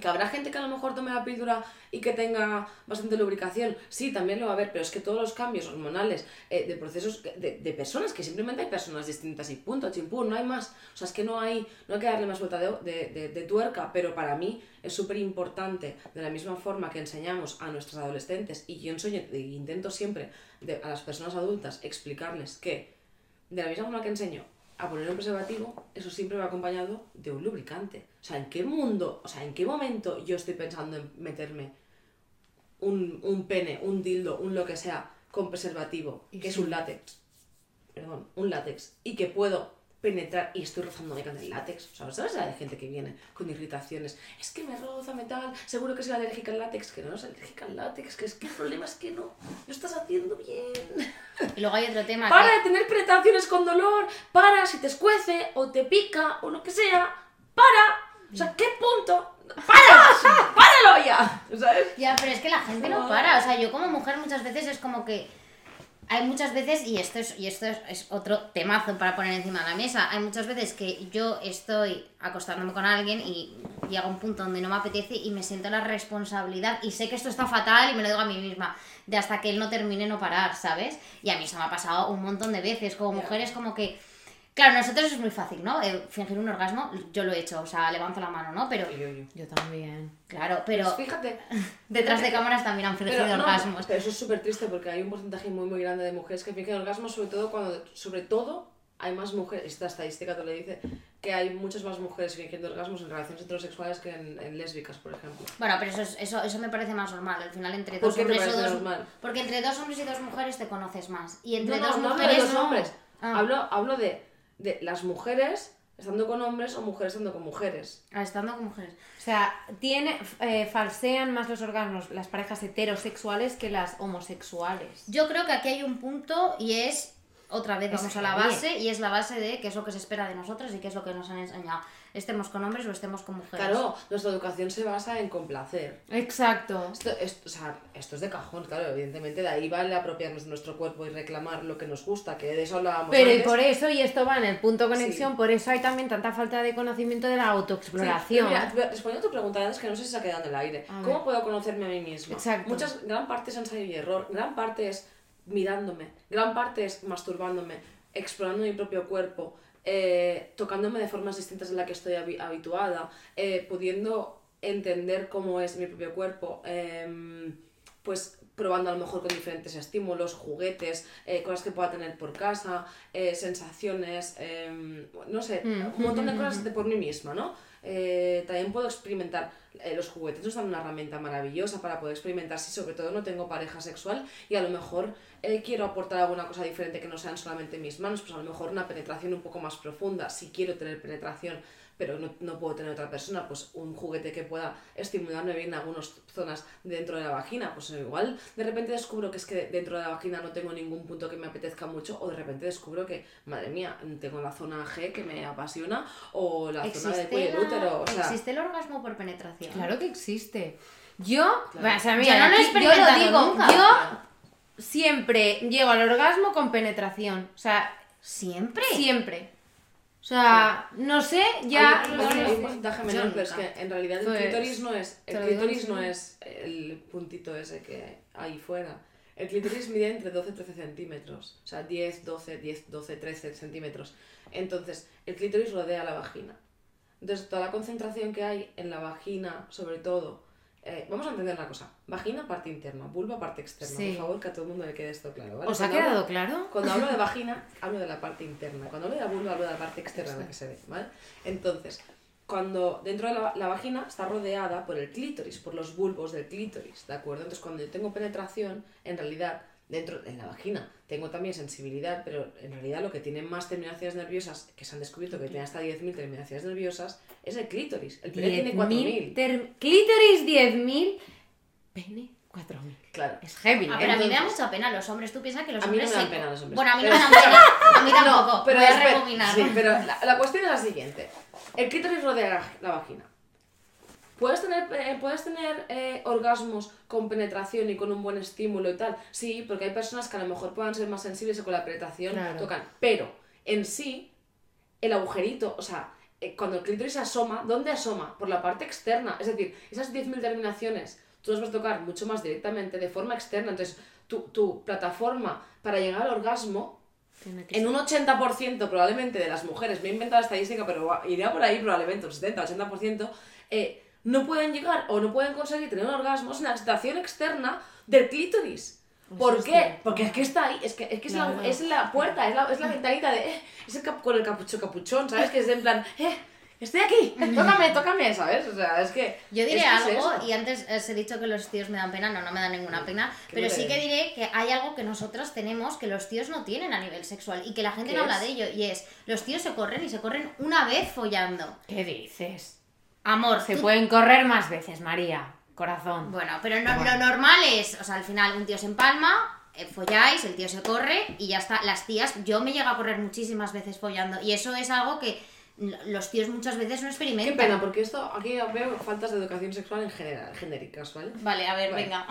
Que habrá gente que a lo mejor tome la píldora y que tenga bastante lubricación. Sí, también lo va a haber, pero es que todos los cambios hormonales eh, de procesos de, de, personas, que simplemente hay personas distintas y punto, chimpú, no hay más. O sea, es que no hay, no hay que darle más vuelta de, de, de tuerca, pero para mí es súper importante, de la misma forma que enseñamos a nuestros adolescentes, y yo enseño, e intento siempre a las personas adultas explicarles que, de la misma forma que enseño a poner un preservativo, eso siempre va acompañado de un lubricante. O sea, ¿en qué mundo, o sea, en qué momento yo estoy pensando en meterme un, un pene, un dildo, un lo que sea, con preservativo, que es un látex? Perdón, un látex. Y que puedo penetrar y estoy rozándome con el látex. O sea, ¿sabes? Hay gente que viene con irritaciones. Es que me roza metal, seguro que soy alérgica al látex. Que no es alérgica al látex, que es que el problema es que no, lo estás haciendo bien. Y luego hay otro tema. Para de tener penetraciones con dolor, para si te escuece o te pica o lo que sea, para. O sea, ¿qué punto? ¡Para! ¡Páralo ya! ¿Sabes? Ya, pero es que la gente no para. O sea, yo como mujer muchas veces es como que hay muchas veces, y esto, es, y esto es, otro temazo para poner encima de la mesa, hay muchas veces que yo estoy acostándome con alguien y llega un punto donde no me apetece y me siento la responsabilidad y sé que esto está fatal y me lo digo a mí misma, de hasta que él no termine no parar, ¿sabes? Y a mí eso me ha pasado un montón de veces, como mujeres como que Claro, nosotros es muy fácil, ¿no? Eh, fingir un orgasmo, yo lo he hecho, o sea, levanto la mano, ¿no? Pero. Yo, yo. yo también. Claro, pero. Pues fíjate. Detrás de cámaras también han fingido orgasmos. pero eso es súper triste porque hay un porcentaje muy, muy grande de mujeres que fingen orgasmos, sobre todo cuando. Sobre todo hay más mujeres, esta estadística te lo dice, que hay muchas más mujeres fingiendo orgasmos en relaciones heterosexuales que en, lésbicas, por ejemplo. Bueno, pero eso, eso, eso me parece más normal. Al final, entre dos ¿Por qué hombres te o dos. Normal? Porque entre dos hombres y dos mujeres te conoces más. Y entre no, dos no, mujeres. No, hablo de dos hombres. Ah. Hablo, hablo de de las mujeres estando con hombres o mujeres estando con mujeres. Ah, estando con mujeres. O sea, tiene, eh, falsean más los orgasmos las parejas heterosexuales que las homosexuales. Yo creo que aquí hay un punto y es, otra vez vamos a la base, y es la base de qué es lo que se espera de nosotros y qué es lo que nos han enseñado estemos con hombres o estemos con mujeres. Claro, nuestra educación se basa en complacer. Exacto. Esto, o sea, esto es de cajón, claro, evidentemente de ahí vale apropiarnos de nuestro cuerpo y reclamar lo que nos gusta, que de eso hablábamos Pero antes. y por eso, y esto va en el punto conexión, por eso hay también tanta falta de conocimiento de la autoexploración. Sí, mira, respondiendo a tu pregunta antes, que no sé si se ha quedado en el aire. ¿Cómo puedo conocerme a mí misma? Exacto. Muchas, gran parte es ensayo y error, gran parte es mirándome, gran parte es masturbándome, explorando mi propio cuerpo, eh, tocándome de formas distintas de la que estoy habituada, eh, pudiendo entender cómo es mi propio cuerpo, em, pues probando a lo mejor con diferentes estímulos, juguetes, eh, cosas que pueda tener por casa, sensaciones, em, no sé, mm. un montón de cosas de por mí misma, ¿no? También puedo experimentar los juguetes nos dan una herramienta maravillosa para poder experimentar si sobre todo no tengo pareja sexual y a lo mejor eh, quiero aportar alguna cosa diferente que no sean solamente mis manos, pues a lo mejor una penetración un poco más profunda, si quiero tener penetración pero no, no, puedo tener otra persona, pues un juguete que pueda estimularme bien en algunas zonas dentro de la vagina, pues igual de repente descubro que es que dentro de la vagina no tengo ningún punto que me apetezca mucho, o de repente descubro que, madre mía, tengo la zona G que me apasiona, o la zona de cuello útero. O sea, ¿Existe el orgasmo por penetración? Claro que existe. Yo, o sea, mira, yo no lo he yo lo digo, nunca. yo siempre llego al orgasmo con penetración. O sea, ¿siempre? Siempre. O sea, no sé, ya. Hay, un porcentaje menor, pero es que en realidad el pues, clítoris no es. El clítoris no es el puntito ese que hay fuera. El clítoris mide entre 12 y 13 centímetros. O sea, 10, 12, 10, 12, 13 centímetros. Entonces, el clítoris rodea la vagina. Entonces, toda la concentración que hay en la vagina, sobre todo, eh, vamos a entender una cosa. Vagina, parte interna. Vulva, parte externa. Por favor, que a todo el mundo le quede esto claro. ¿vale? ¿Os ha quedado claro? Cuando hablo de vagina, hablo de la parte interna. Cuando hablo de la vulva, hablo de la parte externa, la que se ve. ¿vale? Entonces, cuando dentro de la, la, vagina está rodeada por el clítoris, por los bulbos del clítoris, ¿de acuerdo? Entonces, cuando yo tengo penetración, en realidad dentro en la vagina. Tengo también sensibilidad, pero en realidad lo que tiene más terminaciones nerviosas, que se han descubierto que tiene hasta 10.000 terminaciones nerviosas, es el clítoris. El pene tiene 4.000. Clítoris 10.000, pene 4.000. Claro. Es heavy. Ah, pero a mí me da mucha pena los hombres. Tú piensas que los a hombres. Mí no me dan pena los hombres. Bueno, a mí no me dan pena. A mí tampoco. No, pero Voy a rebobinar. Sí, pero la, la, cuestión es la siguiente: el clítoris rodea la, la vagina. ¿Puedes tener, eh, ¿puedes tener eh, orgasmos con penetración y con un buen estímulo y tal? Sí, porque hay personas que a lo mejor puedan ser más sensibles y con la penetración tocan. Pero en sí, el agujerito, o sea, eh, cuando el clítoris asoma, ¿dónde asoma? Por la parte externa. Es decir, esas 10.000 terminaciones tú las vas a tocar mucho más directamente, de forma externa. Entonces, tu, tu plataforma para llegar al orgasmo, en un 80% probablemente de las mujeres, me he inventado la estadística, pero iría por ahí probablemente, un 70-80%, eh, no pueden llegar o no pueden conseguir tener un orgasmo en la excitación externa del clítoris. ¿Por qué? Porque es que está ahí, es que es, que es, la, es la, puerta, es la, es la ventanita de... Eh, es el con el capucho capuchón, ¿sabes? Que es en plan... Eh, Estoy aquí, tócame, tócame, ¿sabes? O sea, es que. Yo diré algo, y antes os he dicho que los tíos me dan pena, no, no me dan ninguna pena, pero sí que diré que hay algo que nosotros tenemos que los tíos no tienen a nivel sexual y que la gente no habla de ello, y es: los tíos se corren y se corren una vez follando. ¿Qué dices? Amor, se pueden correr más veces, María. Corazón. Bueno, pero no, lo normal es, o sea, al final un tío se empalma, eh, folláis, el tío se corre y ya está. Las tías, yo me llego a correr muchísimas veces follando y eso es algo que los tíos muchas veces no experimentan. Qué pena, porque esto aquí veo faltas de educación sexual en general, genéricas, ¿vale? Vale, a ver, venga.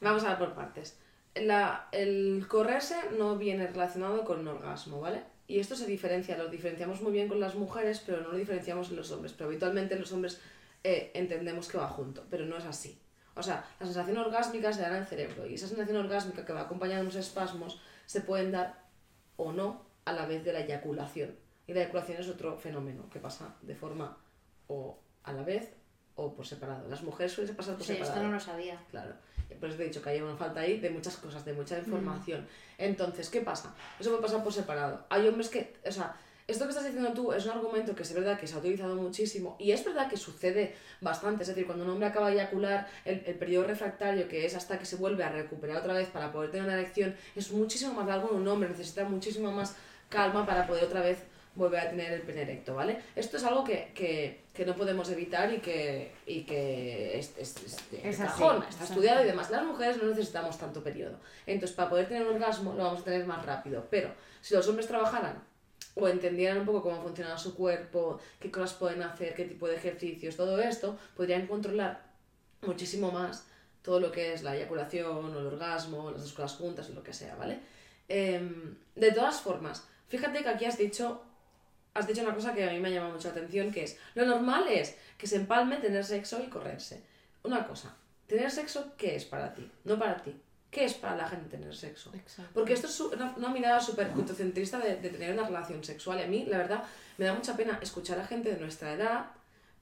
Vamos a ver por partes. La, el correrse no viene relacionado con un orgasmo, ¿vale? Y esto se diferencia, lo diferenciamos muy bien con las mujeres, pero no lo diferenciamos en los hombres. Pero habitualmente los hombres eh, entendemos que va junto, pero no es así. O sea, la sensación orgásmica se da en el cerebro y esa sensación orgásmica que va acompañada de unos espasmos se pueden dar o no a la vez de la eyaculación. Y la eyaculación es otro fenómeno que pasa de forma o a la vez o por separado. Las mujeres suelen pasar por sí, separado. esto no lo sabía. Claro. Por eso te he dicho que hay una falta ahí de muchas cosas, de mucha información. Entonces, ¿qué pasa? Eso puede pasar por separado. Hay hombres que, o sea, esto que estás diciendo tú es un argumento que es verdad que se ha utilizado muchísimo y es verdad que sucede bastante. Es decir, cuando un hombre acaba de eyacular, el, el periodo refractario, que es hasta que se vuelve a recuperar otra vez para poder tener una erección, es muchísimo más largo en un hombre. Necesita muchísimo más calma para poder otra vez volver a tener el pene erecto, ¿vale? Esto es algo que, que, que no podemos evitar y que, y que es, es, es cajón, está estudiado y demás. Las mujeres no necesitamos tanto periodo. Entonces, para poder tener un orgasmo lo vamos a tener más rápido. Pero si los hombres trabajaran o entendieran un poco cómo funciona su cuerpo, qué cosas pueden hacer, qué tipo de ejercicios, todo esto, podrían controlar muchísimo más todo lo que es la eyaculación o el orgasmo, las dos cosas juntas o lo que sea, ¿vale? Em, de todas formas, fíjate que aquí has dicho has dicho una cosa que a mí me ha llamado mucho la atención, que es, lo normal es que se empalme tener sexo y correrse. Una cosa, tener sexo, ¿qué es para ti? No para ti. ¿Qué es para la gente tener sexo? Porque esto es una, mirada súper cutocentrista de, de, tener una relación sexual. Y a mí, la verdad, me da mucha pena escuchar a gente de nuestra edad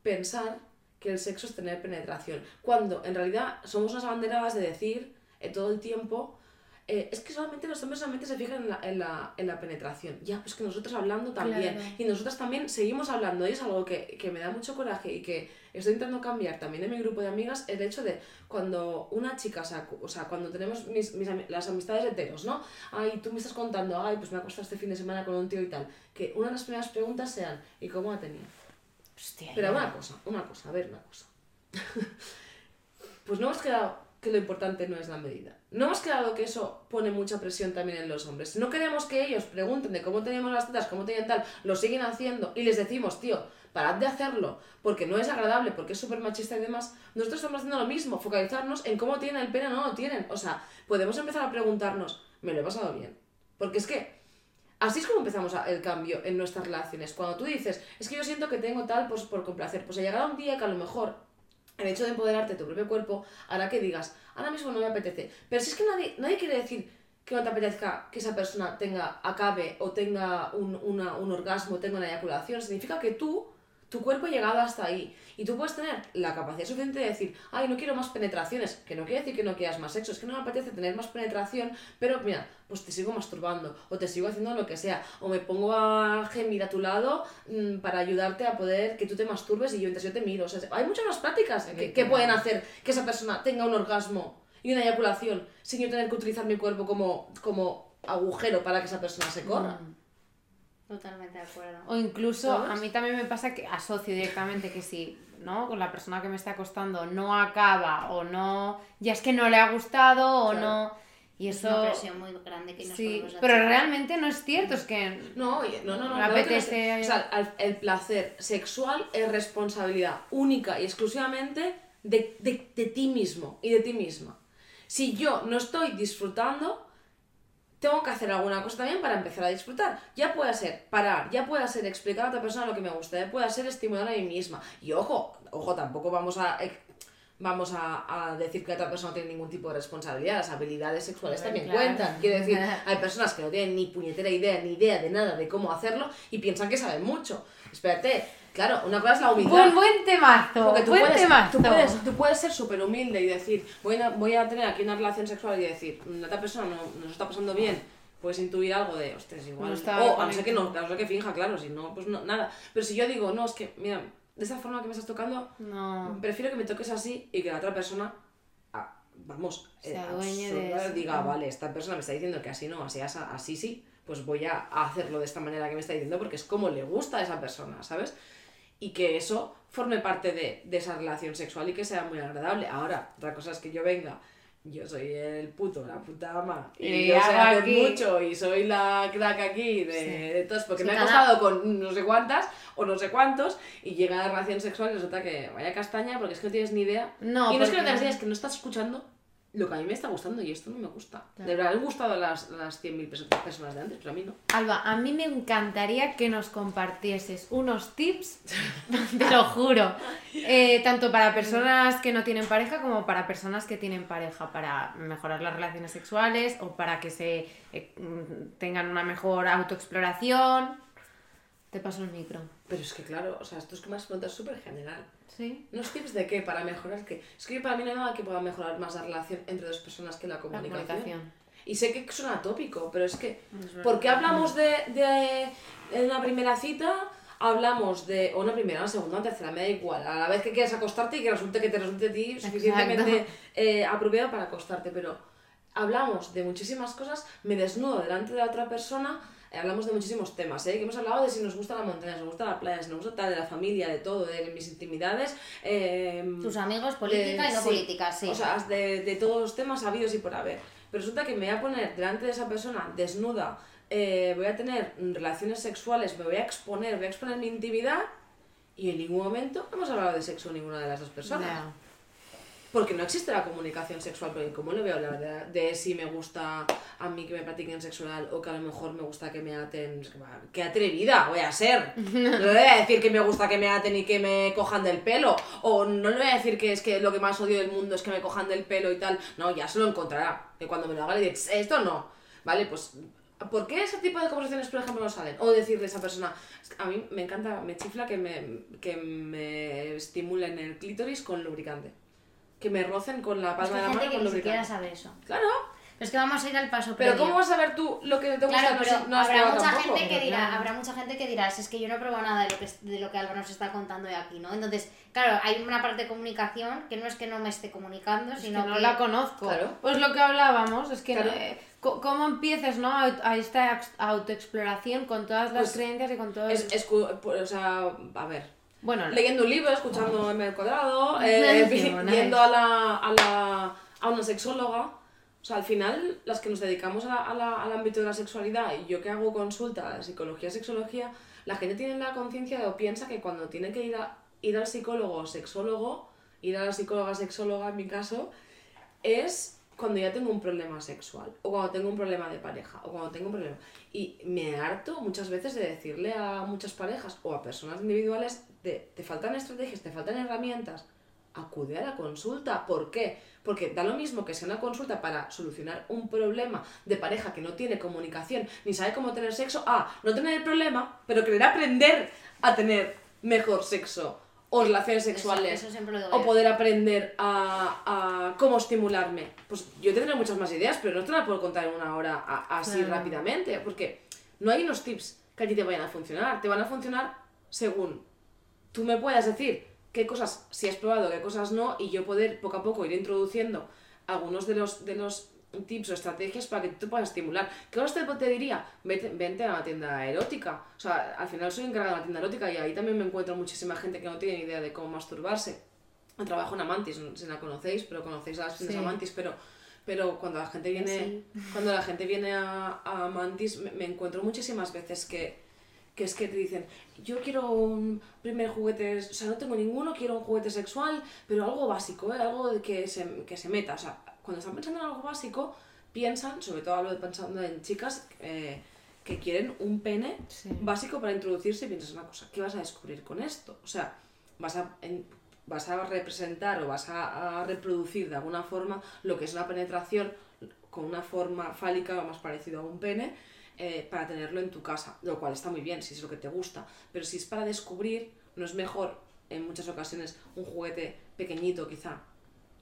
pensar que el sexo es tener penetración. Cuando en realidad somos unas abanderadas de decir eh, todo el tiempo eh, es que solamente los hombres solamente se fijan en la, en la, en la penetración. Ya, pues que nosotros hablando también. Y nosotras también seguimos hablando. Y es algo que, que, me da mucho coraje y que estoy intentando cambiar también en mi grupo de amigas. El hecho de cuando una chica, o sea, cuando tenemos mis, mis, las amistades heteros, ¿no? Ay, tú me estás contando, ay, pues me costado este fin de semana con un tío y tal. Que una de las primeras preguntas sean, ¿y cómo ha tenido? Hostia, Pero una cosa, una cosa, a ver, una cosa. pues no hemos quedado que lo importante no es la medida. No hemos quedado que eso pone mucha presión también en los hombres. No queremos que ellos pregunten de cómo teníamos las tetas, cómo tenían tal, lo siguen haciendo y les decimos, tío, parad de hacerlo porque no es agradable, porque es súper machista y demás. Nosotros estamos haciendo lo mismo, focalizarnos en cómo tienen el pene o no lo tienen. O sea, podemos empezar a preguntarnos, ¿me lo he pasado bien? Porque es que así es como empezamos el cambio en nuestras relaciones. Cuando tú dices, es que yo siento que tengo tal pues, por complacer, pues llegará un día que a lo mejor el hecho de empoderarte de tu propio cuerpo hará que digas, ahora mismo no me apetece. Pero si es que nadie, nadie quiere decir que no te apetezca que esa persona tenga, acabe o tenga un, una, un orgasmo, tenga una eyaculación, significa que tú tu cuerpo ha llegado hasta ahí. Y tú puedes tener la capacidad suficiente de decir, ay, no quiero más penetraciones, que no quiere decir que no quieras más sexo, es que no me apetece tener más penetración, pero mira, pues te sigo masturbando, o te sigo haciendo lo que sea, o me pongo a gemir a tu lado mmm, para ayudarte a poder que tú te masturbes y yo mientras yo te miro. O sea, hay muchas más prácticas que, que pueden hacer que esa persona tenga un orgasmo y una eyaculación sin yo tener que utilizar mi cuerpo como, como agujero para que esa persona se corra. Mm. Totalmente de acuerdo. O incluso a mí también me pasa que asocio directamente que si, ¿no? Con la persona que me está acostando no acaba o no, ya es que no le ha gustado o no. Y eso... Es una presión muy grande que nos Sí, pero realmente no es cierto, es que... No, no, no, no. no apetece... o sea, el placer sexual es responsabilidad única y exclusivamente de, de, de ti mismo y de ti misma. Si yo no estoy disfrutando, tengo que hacer alguna cosa también para empezar a disfrutar. Ya puede ser parar, ya puede ser explicar a otra persona lo que me gusta, ya puede ser estimular a mí misma. Y ojo, ojo, tampoco vamos a vamos a, decir que otra persona no tiene ningún tipo de responsabilidad. Las habilidades sexuales también cuentan. Quiero decir, hay personas que no tienen ni puñetera idea, ni idea de nada de cómo hacerlo y piensan que saben mucho. Espérate, claro, una cosa es la humildad. Un buen temazo, Porque tú, buen puedes, temazo. Tú, puedes, tú puedes ser súper humilde y decir, voy a, voy a tener aquí una relación sexual y decir, otra persona no, nos está pasando bien puedes intuir algo de, ostras, igual. o a no ser que no, a no ser que finja, claro, si no, pues no, nada. Pero si yo digo, no, es que, mira, de esa forma que me estás tocando, no. prefiero que me toques así y que la otra persona, ah, vamos, Se eh, diga, vale, esta persona me está diciendo que así no, así, así, sí, pues voy a hacerlo de esta manera que me está diciendo porque es como le gusta a esa persona, ¿sabes? Y que eso forme parte de, de esa relación sexual y que sea muy agradable. Ahora, otra cosa es que yo venga yo soy el puto, la puta ama. Y, yo sé hacer mucho y soy la crack aquí de, todos, porque me he acostado con no sé cuántas o no sé cuántos y llega la relación sexual y resulta que vaya castaña porque es que no tienes ni idea. No, y no es que no tengas idea, es que no estás escuchando lo que a mí me está gustando y esto no me gusta. De verdad, me gustado las, las 100.000 personas de antes, pero a mí no. Alba, a mí me encantaría que nos compartieses unos tips, te lo juro, eh, tanto para personas que no tienen pareja como para personas que tienen pareja, para mejorar las relaciones sexuales o para que se eh, tengan una mejor autoexploración. Te paso el micro. Pero es que claro, o sea, esto es que me has preguntado súper general. Sí. ¿Unos tips de qué? ¿Para mejorar qué? Es que para mí no hay nada que pueda mejorar más la relación entre dos personas que la comunicación. Y sé que suena tópico, pero es que... ¿Por qué hablamos de, de, una primera cita? Hablamos de o una primera, una segunda, una tercera, me da igual. A la vez que quieras acostarte y que resulte que te resulte a ti suficientemente eh, apropiado para acostarte. Pero hablamos de muchísimas cosas, me desnudo delante de la otra persona hablamos de muchísimos temas, ¿eh? que hemos hablado de si nos gusta la montaña, si nos gusta la playa, si nos gusta tal, de la familia, de todo, de mis intimidades. Eh, Tus amigos, política y no política, sí. O sea, de, de, todos los temas habidos y por haber. Pero resulta que me voy a poner delante de esa persona desnuda, eh, voy a tener relaciones sexuales, me voy a exponer, voy a exponer mi intimidad y en ningún momento hemos hablado de sexo ninguna de las dos personas. Porque no existe la comunicación sexual, porque ¿cómo le voy a hablar de, si me gusta a mí que me practiquen sexual o que a lo mejor me gusta que me aten? ¡Qué atrevida voy a ser! No le voy a decir que me gusta que me aten y que me cojan del pelo. O no le voy a decir que es que lo que más odio del mundo es que me cojan del pelo y tal. No, ya se lo encontrará. Que cuando me lo haga le diré, esto no. Vale, pues ¿Por qué ese tipo de conversaciones, por ejemplo, no salen? O decirle a esa persona, a mí me encanta, me chifla que me, que me estimulen el clítoris con lubricante que me rocen con la palma de la mano con ni siquiera sabe eso. Claro. Pero es que vamos a ir al paso Pero ¿cómo vas a ver tú lo que te gusta? Claro, no, habrá mucha gente que dirá, habrá mucha gente que dirá, es que yo no he probado nada de lo que de lo que Álvaro nos está contando de aquí, ¿no? Entonces, claro, hay una parte de comunicación que no es que no me esté comunicando, sino que no la conozco. Pues lo que hablábamos es que eh, ¿Cómo empiezas ¿no? a esta autoexploración con todas las pues creencias y con todo es, es, o sea, a ver, bueno, leyendo un libro, escuchando M al cuadrado, eh, yendo a, la, a, la, a una sexóloga. O sea, al final, las que nos dedicamos a al ámbito de la sexualidad, y yo que hago consulta, psicología, sexología, la gente tiene la conciencia o piensa que cuando tiene que ir, a, ir al psicólogo o sexólogo, ir a la psicóloga sexóloga en mi caso, es cuando ya tengo un problema sexual, o cuando tengo un problema de pareja, o cuando tengo un problema. Y me harto muchas veces de decirle a muchas parejas o a personas individuales de te faltan estrategias, te faltan herramientas, acude a la consulta. ¿Por qué? Porque da lo mismo que sea una consulta para solucionar un problema de pareja que no tiene comunicación ni sabe cómo tener sexo, a no tener el problema, pero querer aprender a tener mejor sexo o relaciones sexuales o poder aprender a, a, cómo estimularme. Pues yo tendré muchas más ideas, pero no te las puedo contar en una hora así rápidamente, porque no hay unos tips que a ti te vayan a funcionar, te van a funcionar según tú me puedas decir qué cosas sí has probado, qué cosas no, y yo poder poco a poco ir introduciendo algunos de los, de los tips o estrategias para que tú te puedas estimular. ¿Qué cosas te, te diría? Vete, vente a una tienda erótica. O sea, al final soy encargada de una tienda erótica y ahí también me encuentro muchísima gente que no tiene ni idea de cómo masturbarse. Trabajo en Amantis, no sé si la conocéis, pero conocéis a las tiendas Amantis, pero pero cuando la gente viene cuando la gente viene a, a Amantis me, encuentro muchísimas veces que, que es que te dicen yo quiero un primer juguete, o sea, no tengo ninguno, quiero un juguete sexual, pero algo básico, ¿eh? algo que se, que se meta, o sea, cuando están pensando en algo básico, piensan, sobre todo hablo de pensando en chicas eh, que quieren un pene básico para introducirse y piensas una cosa, ¿qué vas a descubrir con esto? O sea, vas a, vas a representar o vas a, reproducir de alguna forma lo que es una penetración con una forma fálica o más parecido a un pene eh, para tenerlo en tu casa, lo cual está muy bien si es lo que te gusta, pero si es para descubrir, no es mejor en muchas ocasiones un juguete pequeñito quizá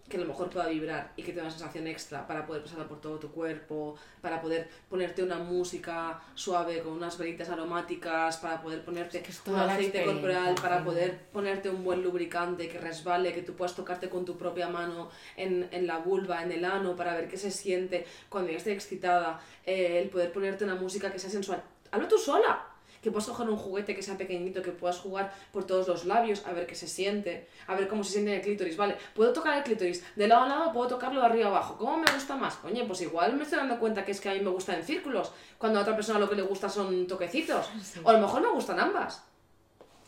que a lo mejor pueda vibrar y que te dé una sensación extra para poder pasarla por todo tu cuerpo, para poder ponerte una música suave con unas velitas aromáticas, para poder ponerte un aceite corporal, para poder ponerte un buen lubricante que resbale, que tú puedas tocarte con tu propia mano en, en la vulva, en el ano, para ver qué se siente cuando ya esté excitada, eh, el poder ponerte una música que sea sensual. Hazlo tú sola que puedas coger un juguete que sea pequeñito, que puedas jugar por todos los labios, a ver qué se siente, a ver cómo se siente en el clítoris, ¿vale? Puedo tocar el clítoris de lado a lado, puedo tocarlo de arriba a abajo. ¿Cómo me gusta más? Coño, pues igual me estoy dando cuenta que es que a mí me gusta en círculos, cuando a otra persona lo que le gusta son toquecitos. O a lo mejor me gustan ambas.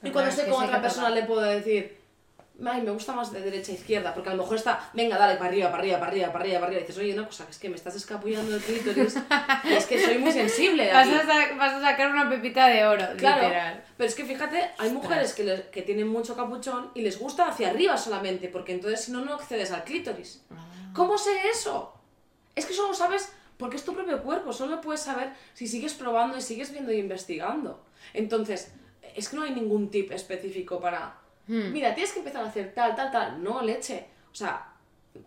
Y cuando estoy con otra persona le puedo decir, Ay, me gusta más de derecha a izquierda, porque a lo mejor está, venga, dale, para arriba, para arriba, para arriba, para arriba, para arriba. Y dices, oye, una cosa, que es que me estás escapullando el clítoris es que soy muy sensible. Vas a, vas, a sacar una pepita de oro, claro, literal. Pero es que fíjate, hay mujeres que, que tienen mucho capuchón y les gusta hacia arriba solamente, porque entonces si no, no accedes al clítoris. Ah. ¿Cómo sé eso? Es que solo sabes porque es tu propio cuerpo, solo puedes saber si sigues probando y sigues viendo y investigando. Entonces, es que no hay ningún tip específico para Hmm. Mira, tienes que empezar a hacer tal, tal, tal. No, leche. O sea,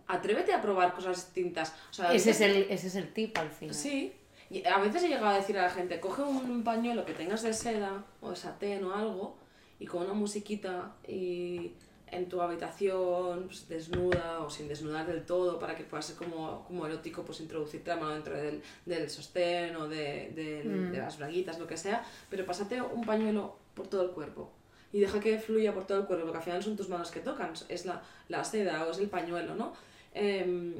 atrévete a probar cosas distintas. ese, es el, ese es el tip al final. Sí. Y a veces he llegado a decir a la gente, coge un pañuelo que tengas de seda o de satén o algo y con una musiquita y en tu habitación pues, desnuda o sin desnudar del todo para que pueda ser como, como erótico pues introducirte la mano dentro del, del sostén o de, de, hmm. de las braguitas, lo que sea, pero pásate un pañuelo por todo el cuerpo y deja que fluya por todo el cuerpo, porque al final son tus manos que tocan, es la, la seda o es el pañuelo, ¿no? Em,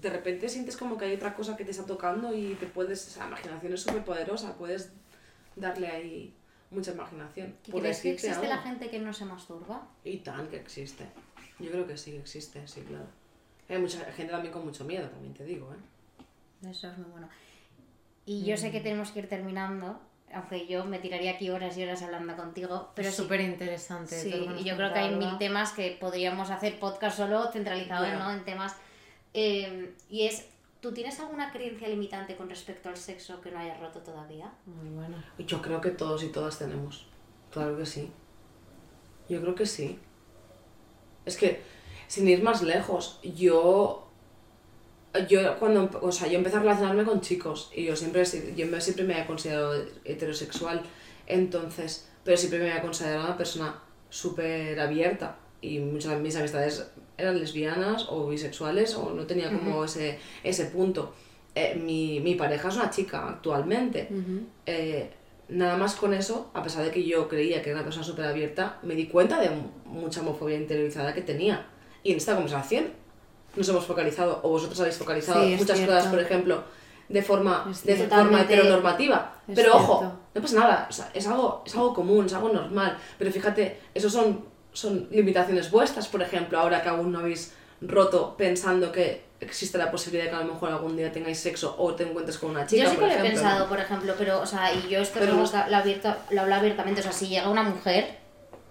de repente sientes como que hay otra cosa que te está tocando y te puedes, la imaginación es súper poderosa, puedes darle ahí mucha imaginación. ¿Crees que existe la gente que no se masturba? Y tan que existe. Yo creo que sí, existe, sí, claro. Hay mucha gente también con mucho miedo, también te digo, ¿eh? Eso es muy bueno. Y yo sé que mm. tenemos que ir terminando, aunque yo me tiraría aquí horas y horas hablando contigo, pero es súper interesante. Sí, y yo creo que hay mil temas que podríamos hacer podcast solo centralizado ¿no? en temas. Eh, y es, ¿tú tienes alguna creencia limitante con respecto al sexo que no hayas roto todavía? Muy buena. Yo creo que todos y todas tenemos. Claro que sí. Yo creo que sí. Es que, sin ir más lejos, yo yo cuando o sea, yo empecé a relacionarme con chicos y yo siempre, yo siempre me había considerado heterosexual, entonces, pero siempre me había considerado una persona súper abierta y muchas de mis amistades eran lesbianas o bisexuales o no tenía como ese, ese punto. Eh, mi, mi, pareja es una chica actualmente. Eh, nada más con eso, a pesar de que yo creía que era una persona súper abierta, me di cuenta de mucha homofobia interiorizada que tenía. Y en esta conversación nos hemos focalizado, o vosotros habéis focalizado muchas cosas, por ejemplo, de forma, de forma heteronormativa. pero ojo, no pasa nada, es, algo, es algo común, es algo normal. Pero fíjate, esos son, son limitaciones vuestras, por ejemplo, ahora que aún no habéis roto pensando que existe la posibilidad de que a lo mejor algún día tengáis sexo o te encuentres con una chica. Yo sí que lo he pensado, por ejemplo, pero, o sea, y yo esto lo, lo, lo hablo abiertamente, o sea, si llega una mujer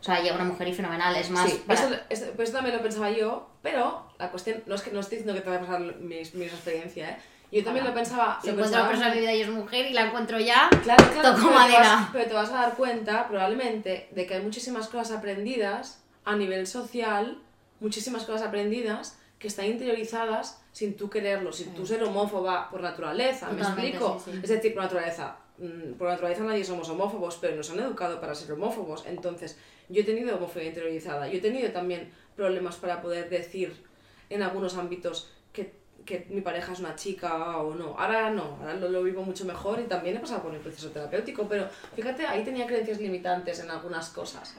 o sea, llega una mujer y fenomenal, es más... Sí, eso, también lo pensaba yo, pero la cuestión, no es que no estoy diciendo que te vaya a pasar mi, mi experiencia, ¿eh? Yo también lo pensaba... Si encuentro una persona de vida y es mujer y la encuentro ya, claro, claro, toco madera. pero te vas a dar cuenta, probablemente, de que hay muchísimas cosas aprendidas a nivel social, muchísimas cosas aprendidas que están interiorizadas sin tú quererlo, sin tú ser homófoba por naturaleza, ¿me explico? Es decir, por naturaleza, por naturaleza nadie somos homófobos, pero nos han educado para ser homófobos, entonces yo he tenido homofobia interiorizada, yo he tenido también problemas para poder decir en algunos ámbitos que, que mi pareja es una chica o no. Ahora no, ahora lo, lo, vivo mucho mejor y también he pasado por el proceso terapéutico, pero fíjate, ahí tenía creencias limitantes en algunas cosas,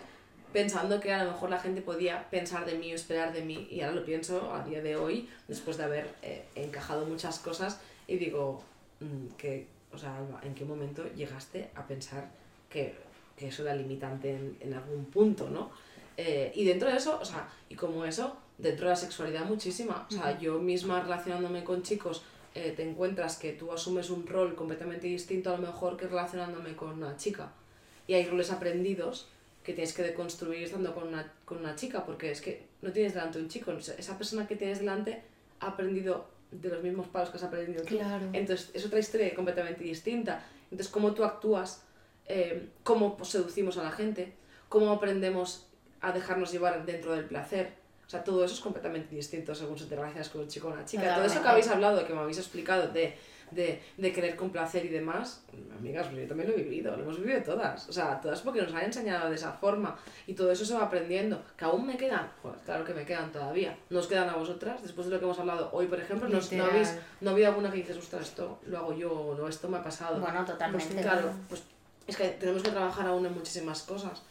pensando que a lo mejor la gente podía pensar de mí o esperar de mí, y ahora lo pienso a día de hoy, después de haber eh, encajado muchas cosas, y digo, mm, que, o sea, ¿en qué momento llegaste a pensar que que eso era limitante en, en algún punto, ¿no? Eh, y dentro de eso, o sea, y como eso, dentro de la sexualidad muchísima. O sea, yo misma relacionándome con chicos eh, te encuentras que tú asumes un rol completamente distinto a lo mejor que relacionándome con una chica. Y hay roles aprendidos que tienes que deconstruir estando con una, con una chica, porque es que no tienes delante un chico, esa persona que tienes delante ha aprendido de los mismos palos que has aprendido tú. Entonces es otra historia completamente distinta. Entonces, cómo tú actúas, eh, cómo seducimos a la gente, cómo aprendemos a dejarnos llevar dentro del placer. O sea, todo eso es completamente distinto según si te relacionas con un chico o una chica. Todo eso que habéis hablado, que me habéis explicado de de, de querer complacer y demás, amigas, pues yo también lo he vivido, lo hemos vivido todas. O sea, todas porque nos han enseñado de esa forma y todo eso se va aprendiendo. ¿Que aún me quedan? Pues claro que me quedan todavía. ¿Nos quedan a vosotras? Después de lo que hemos hablado hoy, por ejemplo, ¿no, ¿no, habéis, ¿no ha habido alguna que dices, ostras, esto lo hago yo o no, esto me ha pasado? Bueno, totalmente. Pues, claro, pues es que tenemos que trabajar aún en muchísimas cosas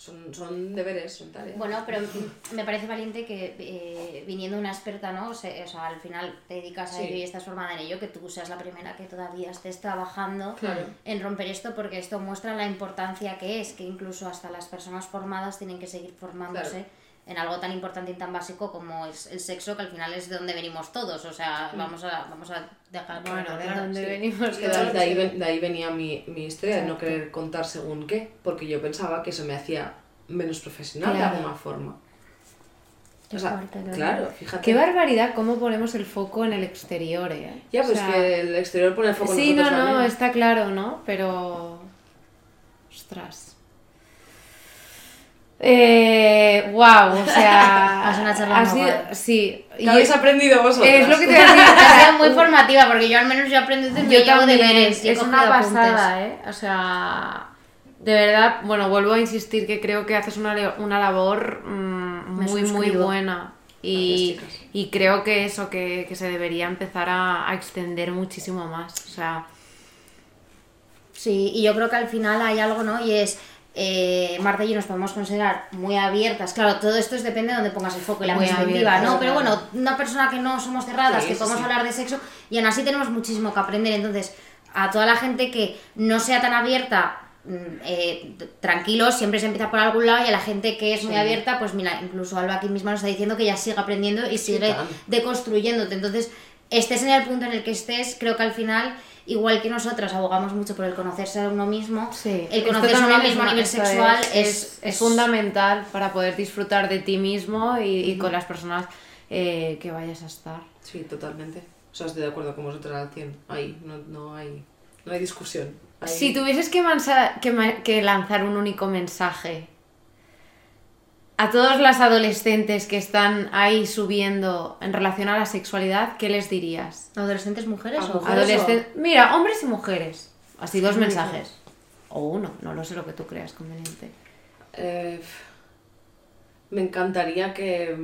son, son deberes, son tareas. Bueno, pero me parece valiente que eh, viniendo una experta, ¿no? O sea, al final te dedicas a ello y estás formada en ello, que tú seas la primera que todavía estés trabajando en romper esto, porque esto muestra la importancia que es, que incluso hasta las personas formadas tienen que seguir formándose en algo tan importante y tan básico como es el sexo, que al final es de donde venimos todos. O sea, mm. vamos, a, vamos a dejar bueno, de dónde venimos. De, ahí, de ahí venía mi, mi historia de no querer contar según qué, porque yo pensaba que eso me hacía menos profesional de alguna forma. O sea, claro, fíjate. Qué barbaridad cómo ponemos el foco en el exterior, ¿eh? Ya, pues que el exterior pone el foco en Sí, no, no, está claro, ¿no? Pero... Ostras. Eh, wow, o sea, has una charla ha sí. ¿Qué y habéis aprendido vosotros? Es lo que te decía. ha sido muy formativa porque yo al menos yo aprendí de yo llevo deberes. Es una pasada, ¿eh? O sea, de verdad, bueno, vuelvo a insistir que creo que haces una, una labor mm, muy, muy buena. Y, y, creo que eso, que, que se debería empezar a, a extender muchísimo más. O sea. Sí, y yo creo que al final hay algo, ¿no? Y es eh, Marta y yo nos podemos considerar muy abiertas. Claro, todo esto es depende de donde pongas el foco y la perspectiva, ¿no? Pero bueno, una persona que no somos cerradas, que podemos hablar de sexo y aún así tenemos muchísimo que aprender. Entonces, a toda la gente que no sea tan abierta, mm, eh, tranquilos, siempre se empieza por algún lado y a la gente que es muy abierta, pues mira, incluso Alba aquí misma nos está diciendo que ya sigue aprendiendo y sigue deconstruyéndote. Entonces, estés en el punto en el que estés, creo que al final igual que nosotras abogamos mucho por el conocerse a uno mismo, el conocerse a uno mismo a nivel sexual es, es, fundamental para poder disfrutar de ti mismo y, con las personas eh, que vayas a estar. Sí, totalmente. O sea, estoy de acuerdo con vosotras al 100. Ahí, no, no, hay, no hay discusión. Si tuvieses que, que, que lanzar un único mensaje a todas las adolescentes que están ahí subiendo en relación a la sexualidad, ¿qué les dirías? ¿Adolescentes mujeres o adolescentes? Mira, hombres y mujeres. Así dos mensajes. O uno, no lo sé lo que tú creas conveniente. Eh, me encantaría que,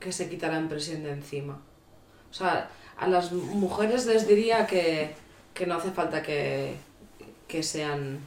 que se quitaran presión de encima. O sea, a las mujeres les diría que, que no hace falta que, que sean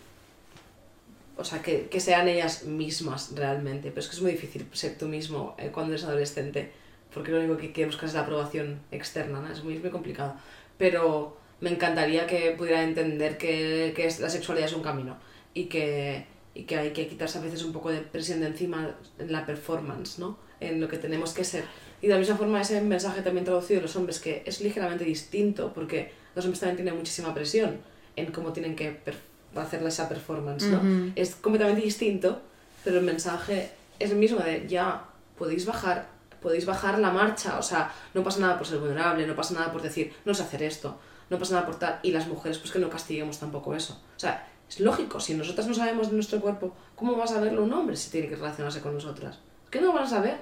o sea, que, que, sean ellas mismas realmente. Pero es que es muy difícil ser tú mismo eh, cuando eres adolescente, porque lo único que, que buscas es la aprobación externa, ¿no? Es muy, muy complicado. Pero me encantaría que pudieran entender que, que la sexualidad es un camino y que, y que hay que quitarse a veces un poco de presión de encima en la performance, ¿no? En lo que tenemos que ser. Y de la misma forma ese mensaje también traducido a los hombres, que es ligeramente distinto, porque los hombres también tienen muchísima presión en cómo tienen que performar va a hacer esa performance, ¿no? Es completamente distinto, pero el mensaje es el mismo de ya podéis bajar, podéis bajar la marcha, o sea, no pasa nada por ser vulnerable, no pasa nada por decir, no sé hacer esto, no pasa nada por tal, y las mujeres pues que no castiguemos tampoco eso. O sea, es lógico, si nosotras no sabemos de nuestro cuerpo, ¿cómo va a saberlo un hombre si tiene que relacionarse con nosotras? ¿Qué no van a saber?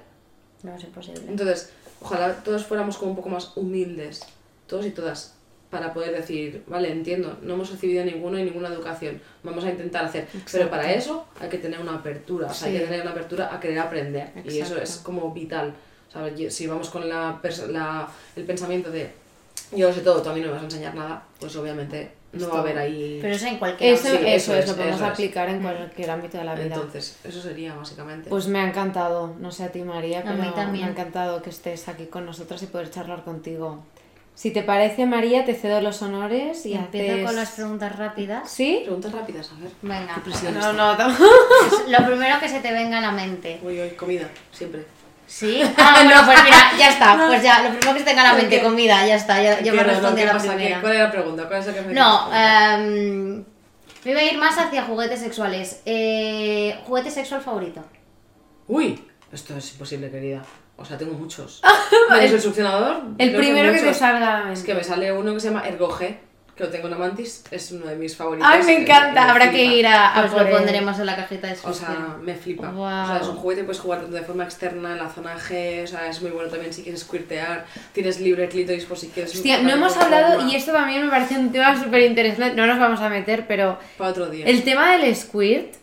No es imposible. Entonces, ojalá todos fuéramos como un poco más humildes, todos y todas, para poder decir, vale, entiendo, no hemos recibido ninguno y ninguna educación, vamos a intentar hacer. Pero para eso hay que tener una apertura, o sea, hay que tener una apertura a querer aprender. Y eso es como vital. Si vamos con la, la, el pensamiento de yo lo sé todo, tú a mí no me vas a enseñar nada, pues obviamente no va a haber ahí... Pero eso en cualquier Eso, eso, es, lo podemos aplicar en cualquier ámbito de la vida. Entonces, eso sería básicamente. Pues me ha encantado, no sé a ti María, pero a mí también. me ha encantado que estés aquí con nosotros y poder charlar contigo. Si te parece, María, te cedo los honores y Empiezo con las preguntas rápidas. ¿Sí? Preguntas rápidas, a ver. Venga. no, no, no. Lo primero que se te venga a la mente. Uy, uy, comida, siempre. Sí. Ah, bueno, pues mira, ya está. Pues ya, lo primero que se tenga en la mente, comida, ya está. Ya, ya me ¿Qué- respondí qué a la pasa? ¿Qué- primera. ¿Cuál era la pregunta? ¿Cuál es la que me No, em, me iba a ir más hacia juguetes sexuales. Eh, ¿Juguete sexual favorito? Uy, esto es imposible, querida. O sea, tengo muchos. Menos el succionador. El primero que te salga a la Es que me sale uno que se llama Ergoge, que lo tengo en Amantis, es uno de mis favoritos. Ay, me eh, encanta. me Habrá que ir a, a Pues por lo pondremos en la cajita de O sea, me flipa. O sea, es un juguete, puedes jugar tanto de forma externa, en la zona G, o sea, es muy bueno también si quieres squirtear, tienes libre clítoris por si quieres... Hostia, no hemos hablado, forma. y esto también me parece un tema súper interesante, no nos vamos a meter, pero Para otro día. el tema del squirt,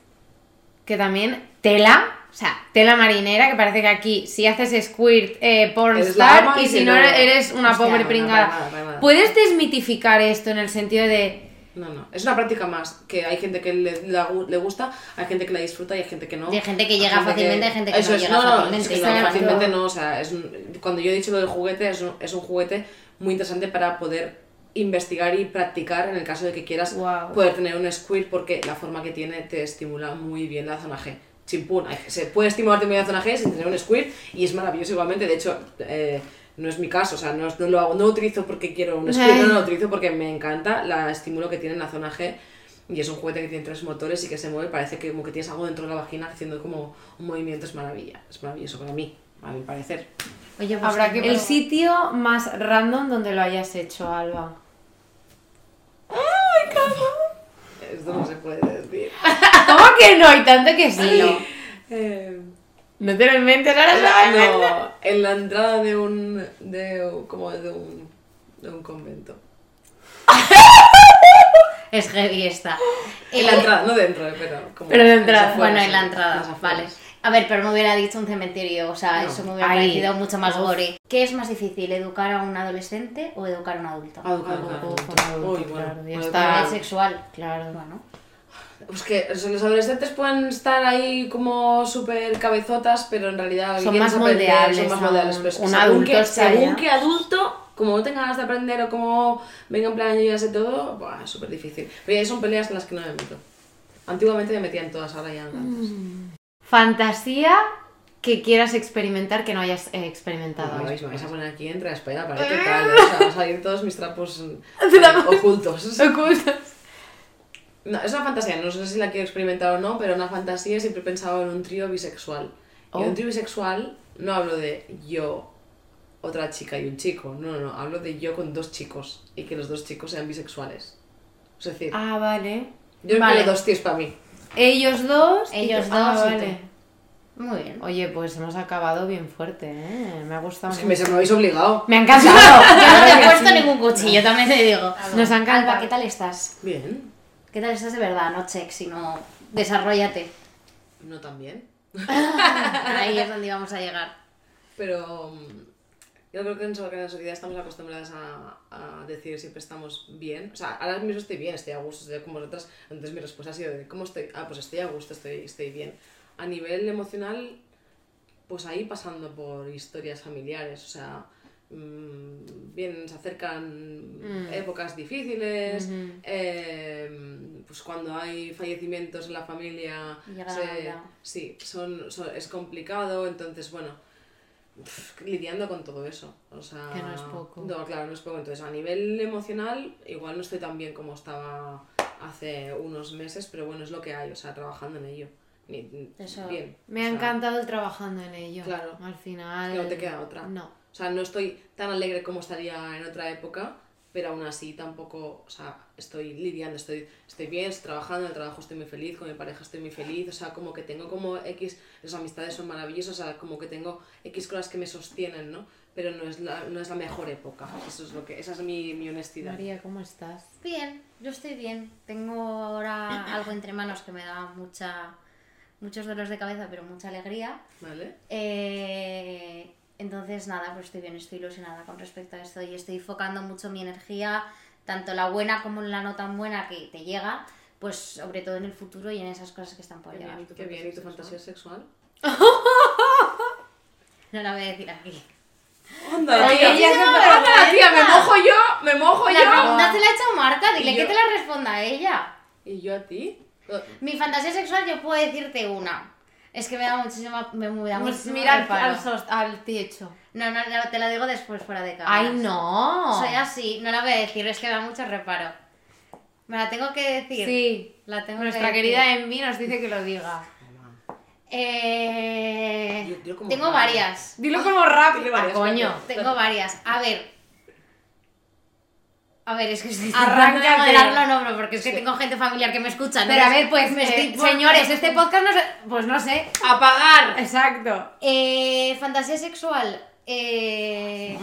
que también tela, o sea, tela marinera, que parece que aquí si haces squirt, eh, pornstar, y si no eres una Hostia, pobre no, pringada. para nada, para nada. ¿Puedes desmitificar esto en el sentido de... No, no, es una práctica más, que hay gente que le, la le gusta, hay gente que la disfruta y hay gente que no. Y hay gente que llega fácilmente, hay gente que Eso no es, llega no, fácilmente. es que no, fácilmente no, o sea, es un- cuando yo he dicho lo del juguete, es un, es un juguete muy interesante para poder investigar y practicar en el caso de que quieras Guau. poder tener un squirt porque la forma que tiene te estimula muy bien la zona G. Chimpún, se puede estimularte muy bien la zona G sin tener un squirt y es maravilloso igualmente, de hecho... eh, no es mi caso, o sea, no, no lo hago, no lo utilizo porque quiero un squirt, no, no lo utilizo porque me encanta la estímulo que tiene en la zona G y es un juguete que tiene tres motores y que se mueve, parece que como que tienes algo dentro de la vagina haciendo como un movimiento, es maravilla, es maravilloso para mí, a mi parecer. Oye, pues Habrá que el sitio más random donde lo hayas hecho, Alba. Esto no se puede decir. ¿Cómo que no? Y tanto que sí. Dilo. Eh, No te lo inventes, ahora lo a inventar. no, en la entrada de un, de, como de un, de un convento. Es heavy esta. En la Eh, entrada, no dentro, pero como... Pero de en entrada, Bueno, en la entrada, vale. A ver, pero me hubiera dicho un cementerio, o sea, No. eso me hubiera Ahí. parecido mucho más Uf. gore. ¿Qué es más difícil, educar a un adolescente o educar a un adulto? Ah, educar a un adulto. un adulto, Uy, bueno, claro, ya bueno, está. A educar- nivel sexual. Claro. Bueno. Pues que o sea, los adolescentes pueden estar ahí como súper cabezotas, pero en realidad Son más moldeables Son más a moldeables. un- pero es que un según adulto que, según que adulto, como no tenga ganas de aprender o como venga en plan yo ya sé todo, buah, es súper difícil. Pero ya son peleas en las que no me meto. Antiguamente me metía en todas, ahora ya no tanto. Fantasía que quieras experimentar que no hayas eh, experimentado. Mismo me vais a poner aquí entre la espera, para qué tal, van a salir todos mis trapos eh, ocultos. Ocultos. No, es una fantasía, no sé si la quiero experimentar o no, pero una fantasía siempre he pensado en un trío bisexual. Y Oh. un trío bisexual no hablo de yo, otra chica y un chico, no, no, no, hablo de yo con dos chicos y que los dos chicos sean bisexuales. Es decir, Ah, vale. yo vale. dos tíos para mí. Ellos dos. Ellos ah, dos y vale. Muy bien. Oye, pues hemos acabado bien fuerte, ¿eh? Me ha gustado Es que me, mucho. me habéis obligado. Me ha encantado. Yo no te he puesto ningún cuchillo, también te digo. Nos ha encantado. Alba, ¿qué tal estás? Bien, ¿Qué tal estás de verdad? No check, sino desarrollate. no tan bien. Ahí es donde íbamos a llegar. Pero mm, yo creo que en la sociedad estamos acostumbradas a, a decir siempre estamos bien. O sea, ahora mismo estoy bien, estoy a gusto, estoy como vosotras. Entonces mi respuesta ha sido de ¿cómo estoy? Ah, pues estoy a gusto, estoy, estoy bien. A nivel emocional, pues ahí pasando por historias familiares, o sea, mm, bien, se acercan Mm. épocas difíciles, Ujú. eh, pues cuando hay fallecimientos en la familia, se- sí, son, son- es complicado, entonces bueno, lidiando con todo eso, o sea, Que no es poco. No, claro, no es poco, entonces a nivel emocional igual no estoy tan bien como estaba hace unos meses, pero bueno, es lo que hay, o sea, trabajando en ello. Eso- bien. Me o ha sea, encantado el trabajando en ello. Claro. Al final. que no te queda otra. No. O sea, no estoy tan alegre como estaría en otra época, pero aún así tampoco, o sea, estoy lidiando, estoy, estoy bien, estoy trabajando, en el trabajo estoy muy feliz, con mi pareja estoy muy feliz, o sea, como que tengo como X, las amistades son maravillosas, o sea, como que tengo X cosas que me sostienen, ¿no? Pero no es la, no es la mejor época, eso es lo que, esa es mi, mi honestidad. María, ¿cómo estás? Bien, yo estoy bien. Tengo ahora algo entre manos que me da mucha, muchos dolores de cabeza, pero mucha alegría. ¿Vale? Eh, entonces, nada, pues estoy bien, estoy ilusionada con respecto a esto y estoy enfocando mucho mi energía, tanto la buena como la no tan buena que te llega, pues sobre todo en el futuro y en esas cosas que están por Qué llegar. bien, qué bien, ¿y tu fantasía sexual? No la voy a decir aquí. ¡Onda, tía! ella se ¡Anda, tía! ¡Me mojo yo! ¡Me mojo La yo! pregunta se la ha hecho Marta, dile Y que yo- te la responda ella. ¿Y yo a ti? Mi fantasía sexual yo puedo decirte una. Es que me da muchísima. Me, me da Pues muchísimo mira al, al sos- al techo. No, no, no, te la digo después fuera de cámara. ¡Ay, no! Soy así, no la voy a decir, es que me da mucho reparo. Me la tengo que decir. Sí. La tengo Nuestra que querida decir. Envy nos dice que lo diga. Eh, Yo- yo como tengo varias. Dilo como rápido. Dile varias, Ah, coño. Tengo varias. A ver. A ver, es que estoy tratando de moderarlo, no, bro, porque es que tengo gente familiar que me escucha. Pero a ver, pues, me eh, estoy señores, este podcast no sé... Pues no sé. ¡Apagar! Exacto. Eh, fantasía sexual. Eh,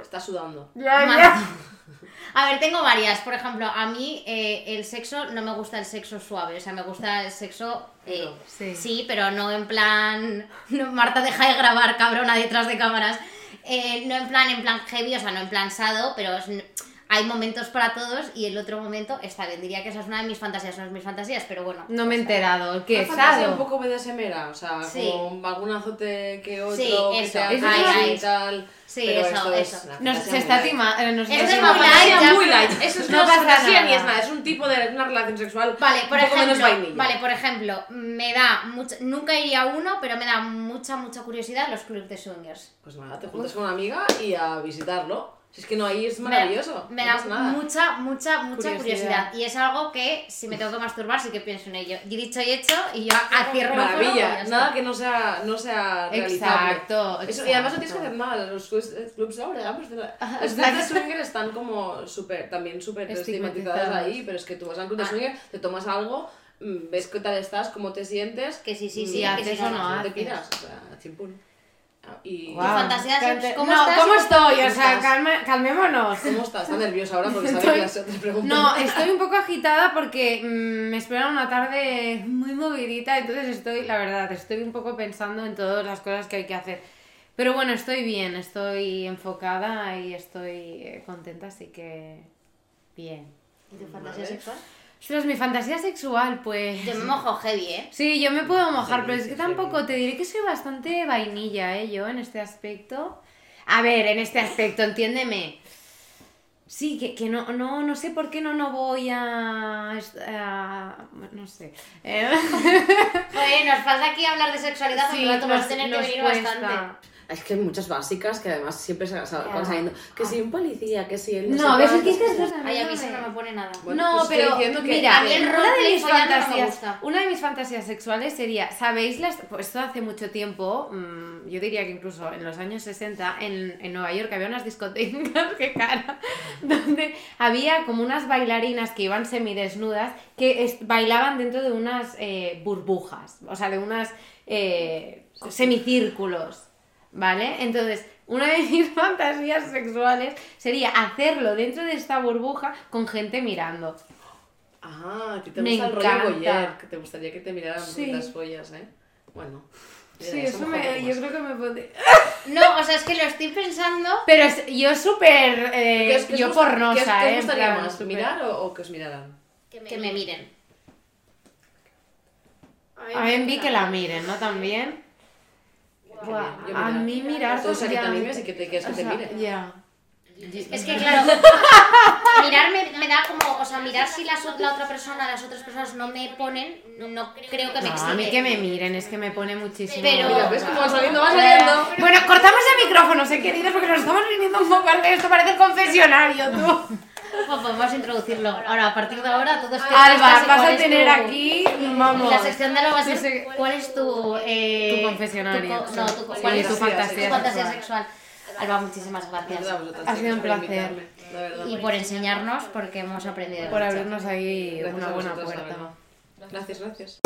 Está sudando. Ya, ya. A ver, tengo varias. Por ejemplo, a mí eh, el sexo no me gusta el sexo suave. O sea, me gusta el sexo. eh, Sí. sí. pero no en plan. no, Marta, deja de grabar, cabrona, detrás de cámaras. Eh, no en plan, en plan heavy, o sea, no en plan sado, pero es- hay momentos para todos y el otro momento está bien. Diría que esa es una de mis fantasías, no es mis fantasías, pero bueno. No me he enterado. ¿Qué Una es un poco BDSMera, o sea, Sí. como algún azote que otro, Sí, que eso. hace Eso y es- tal. Sí, pero eso, eso. Es una Nos, se está timando. eh, nos Es una muy light, ya, muy light. Eso es No pasa fantasía nada. ni es nada, es un tipo de una relación sexual Vale, por un poco menos ejemplo, vainilla. vale, por ejemplo, me da mucha, nunca iría a uno, pero me da mucha, mucha curiosidad los clubs de swingers. Pues nada, te juntas con una amiga y a visitarlo. Si es que no, ahí es Me- maravilloso. Me, no da nada. mucha, mucha, mucha Curiosidad. curiosidad. Y es algo que si me tengo que masturbar sí que pienso en ello. Y dicho y hecho, y yo a cierro Maravilla, nada que no sea, no sea realizable. Exacto, Eso, y además no tienes que hacer nada, los clubs, eh, ahora, pues, los clubs de swinger están como súper, también súper estigmatizados ahí, pero es que tú vas a un club de Ah. swinger, te tomas algo, mm, ves qué tal estás, cómo te sientes, Que sí, sí, sí, que haces o no, no te haces. piras, o sea, chimpún. Y fantasías, Cante- ¿cómo no, estás? ¿cómo estoy? O ¿Cómo sea, estás? calma- calmémonos. ¿Cómo estás? Está nerviosa ahora porque sabe Estoy- que las otras preguntas. No, estoy un poco agitada porque mm, me espera una tarde muy movidita, entonces estoy, la verdad, estoy un poco pensando en todas las cosas que hay que hacer. Pero bueno, estoy bien, estoy enfocada y estoy eh, contenta, así que bien. ¿Y tu fantasía Vale. sexual? Ostras, mi fantasía sexual, pues... Yo me mojo heavy, ¿eh? Sí, yo me puedo mojar, Sí, pero es que tampoco te diré que soy bastante vainilla, ¿eh? Yo en este aspecto. A ver, en este aspecto, entiéndeme. Sí, que, que no, no, no sé por qué no, no voy a... a- no sé. Eh, Joder, nos falta aquí hablar de sexualidad, sí, porque rato vas a nos- tener que venir cuesta. bastante. Es que hay muchas básicas que además siempre se van saliendo. Que si un policía, que si el. No, sé cuánto. es que estas Ay, a no mí eso no me pone nada. Bueno, no, pues pero que- mira, a mí el una de mis no fantasías, gusta. una de mis fantasías sexuales sería, ¿sabéis las? Pues esto hace mucho tiempo, mm, yo diría que incluso en los años 60 en, en Nueva York había unas discotecas, qué cara, donde había como unas bailarinas que iban semidesnudas que es- bailaban dentro de unas eh, burbujas, o sea, de unas eh, semicírculos. ¿Vale? Entonces, una de mis fantasías sexuales sería hacerlo dentro de esta burbuja con gente mirando. Ah, a ti te Me gusta el rollo encanta. voyeur, que te gustaría que te miraran Sí. las pollas, ¿eh? Bueno. Sí, eso me, yo creo que me podría... No, o sea, es que lo estoy pensando. Pero es- yo súper... eh, ¿Qué os- qué os yo pornosa, ¿Qué os, qué os ¿eh? gustaría plan, más? ¿Mirar o, o que os miraran? Que me miren. A mí vi que la miren, ¿no? También. Buah, Yo a mí mirar... Todo, o sea, que ya- te animes y que te quieres que o te sea, miren. Ya. Es que claro, mirar me, me da como, o sea, mirar si las, la otra persona, las otras personas no me ponen, no creo que me No, excite. a mí que me miren, es que me pone muchísimo. Pero- Mira, ¿ves cómo va saliendo? Va saliendo. Bueno, cortamos el micrófono, sé queridos, porque nos estamos viniendo un poco esto parece el confesionario, tú. Podemos introducirlo. Ahora, a partir de ahora, todo es que Alba, estás y vas a tener tu- aquí, vamos. La sección de Alba va a tu ser se- ¿cuál es tu... Eh, Tu confesionario. tu co- no, tu, Sí, ¿cuál es tu tu fantasía fantasía sexual. sexual? Alba, muchísimas gracias. Ha sido un placer. la. Y por enseñarnos, porque hemos aprendido Por abrirnos ahí Gracias una buena la puerta. Gracias, gracias.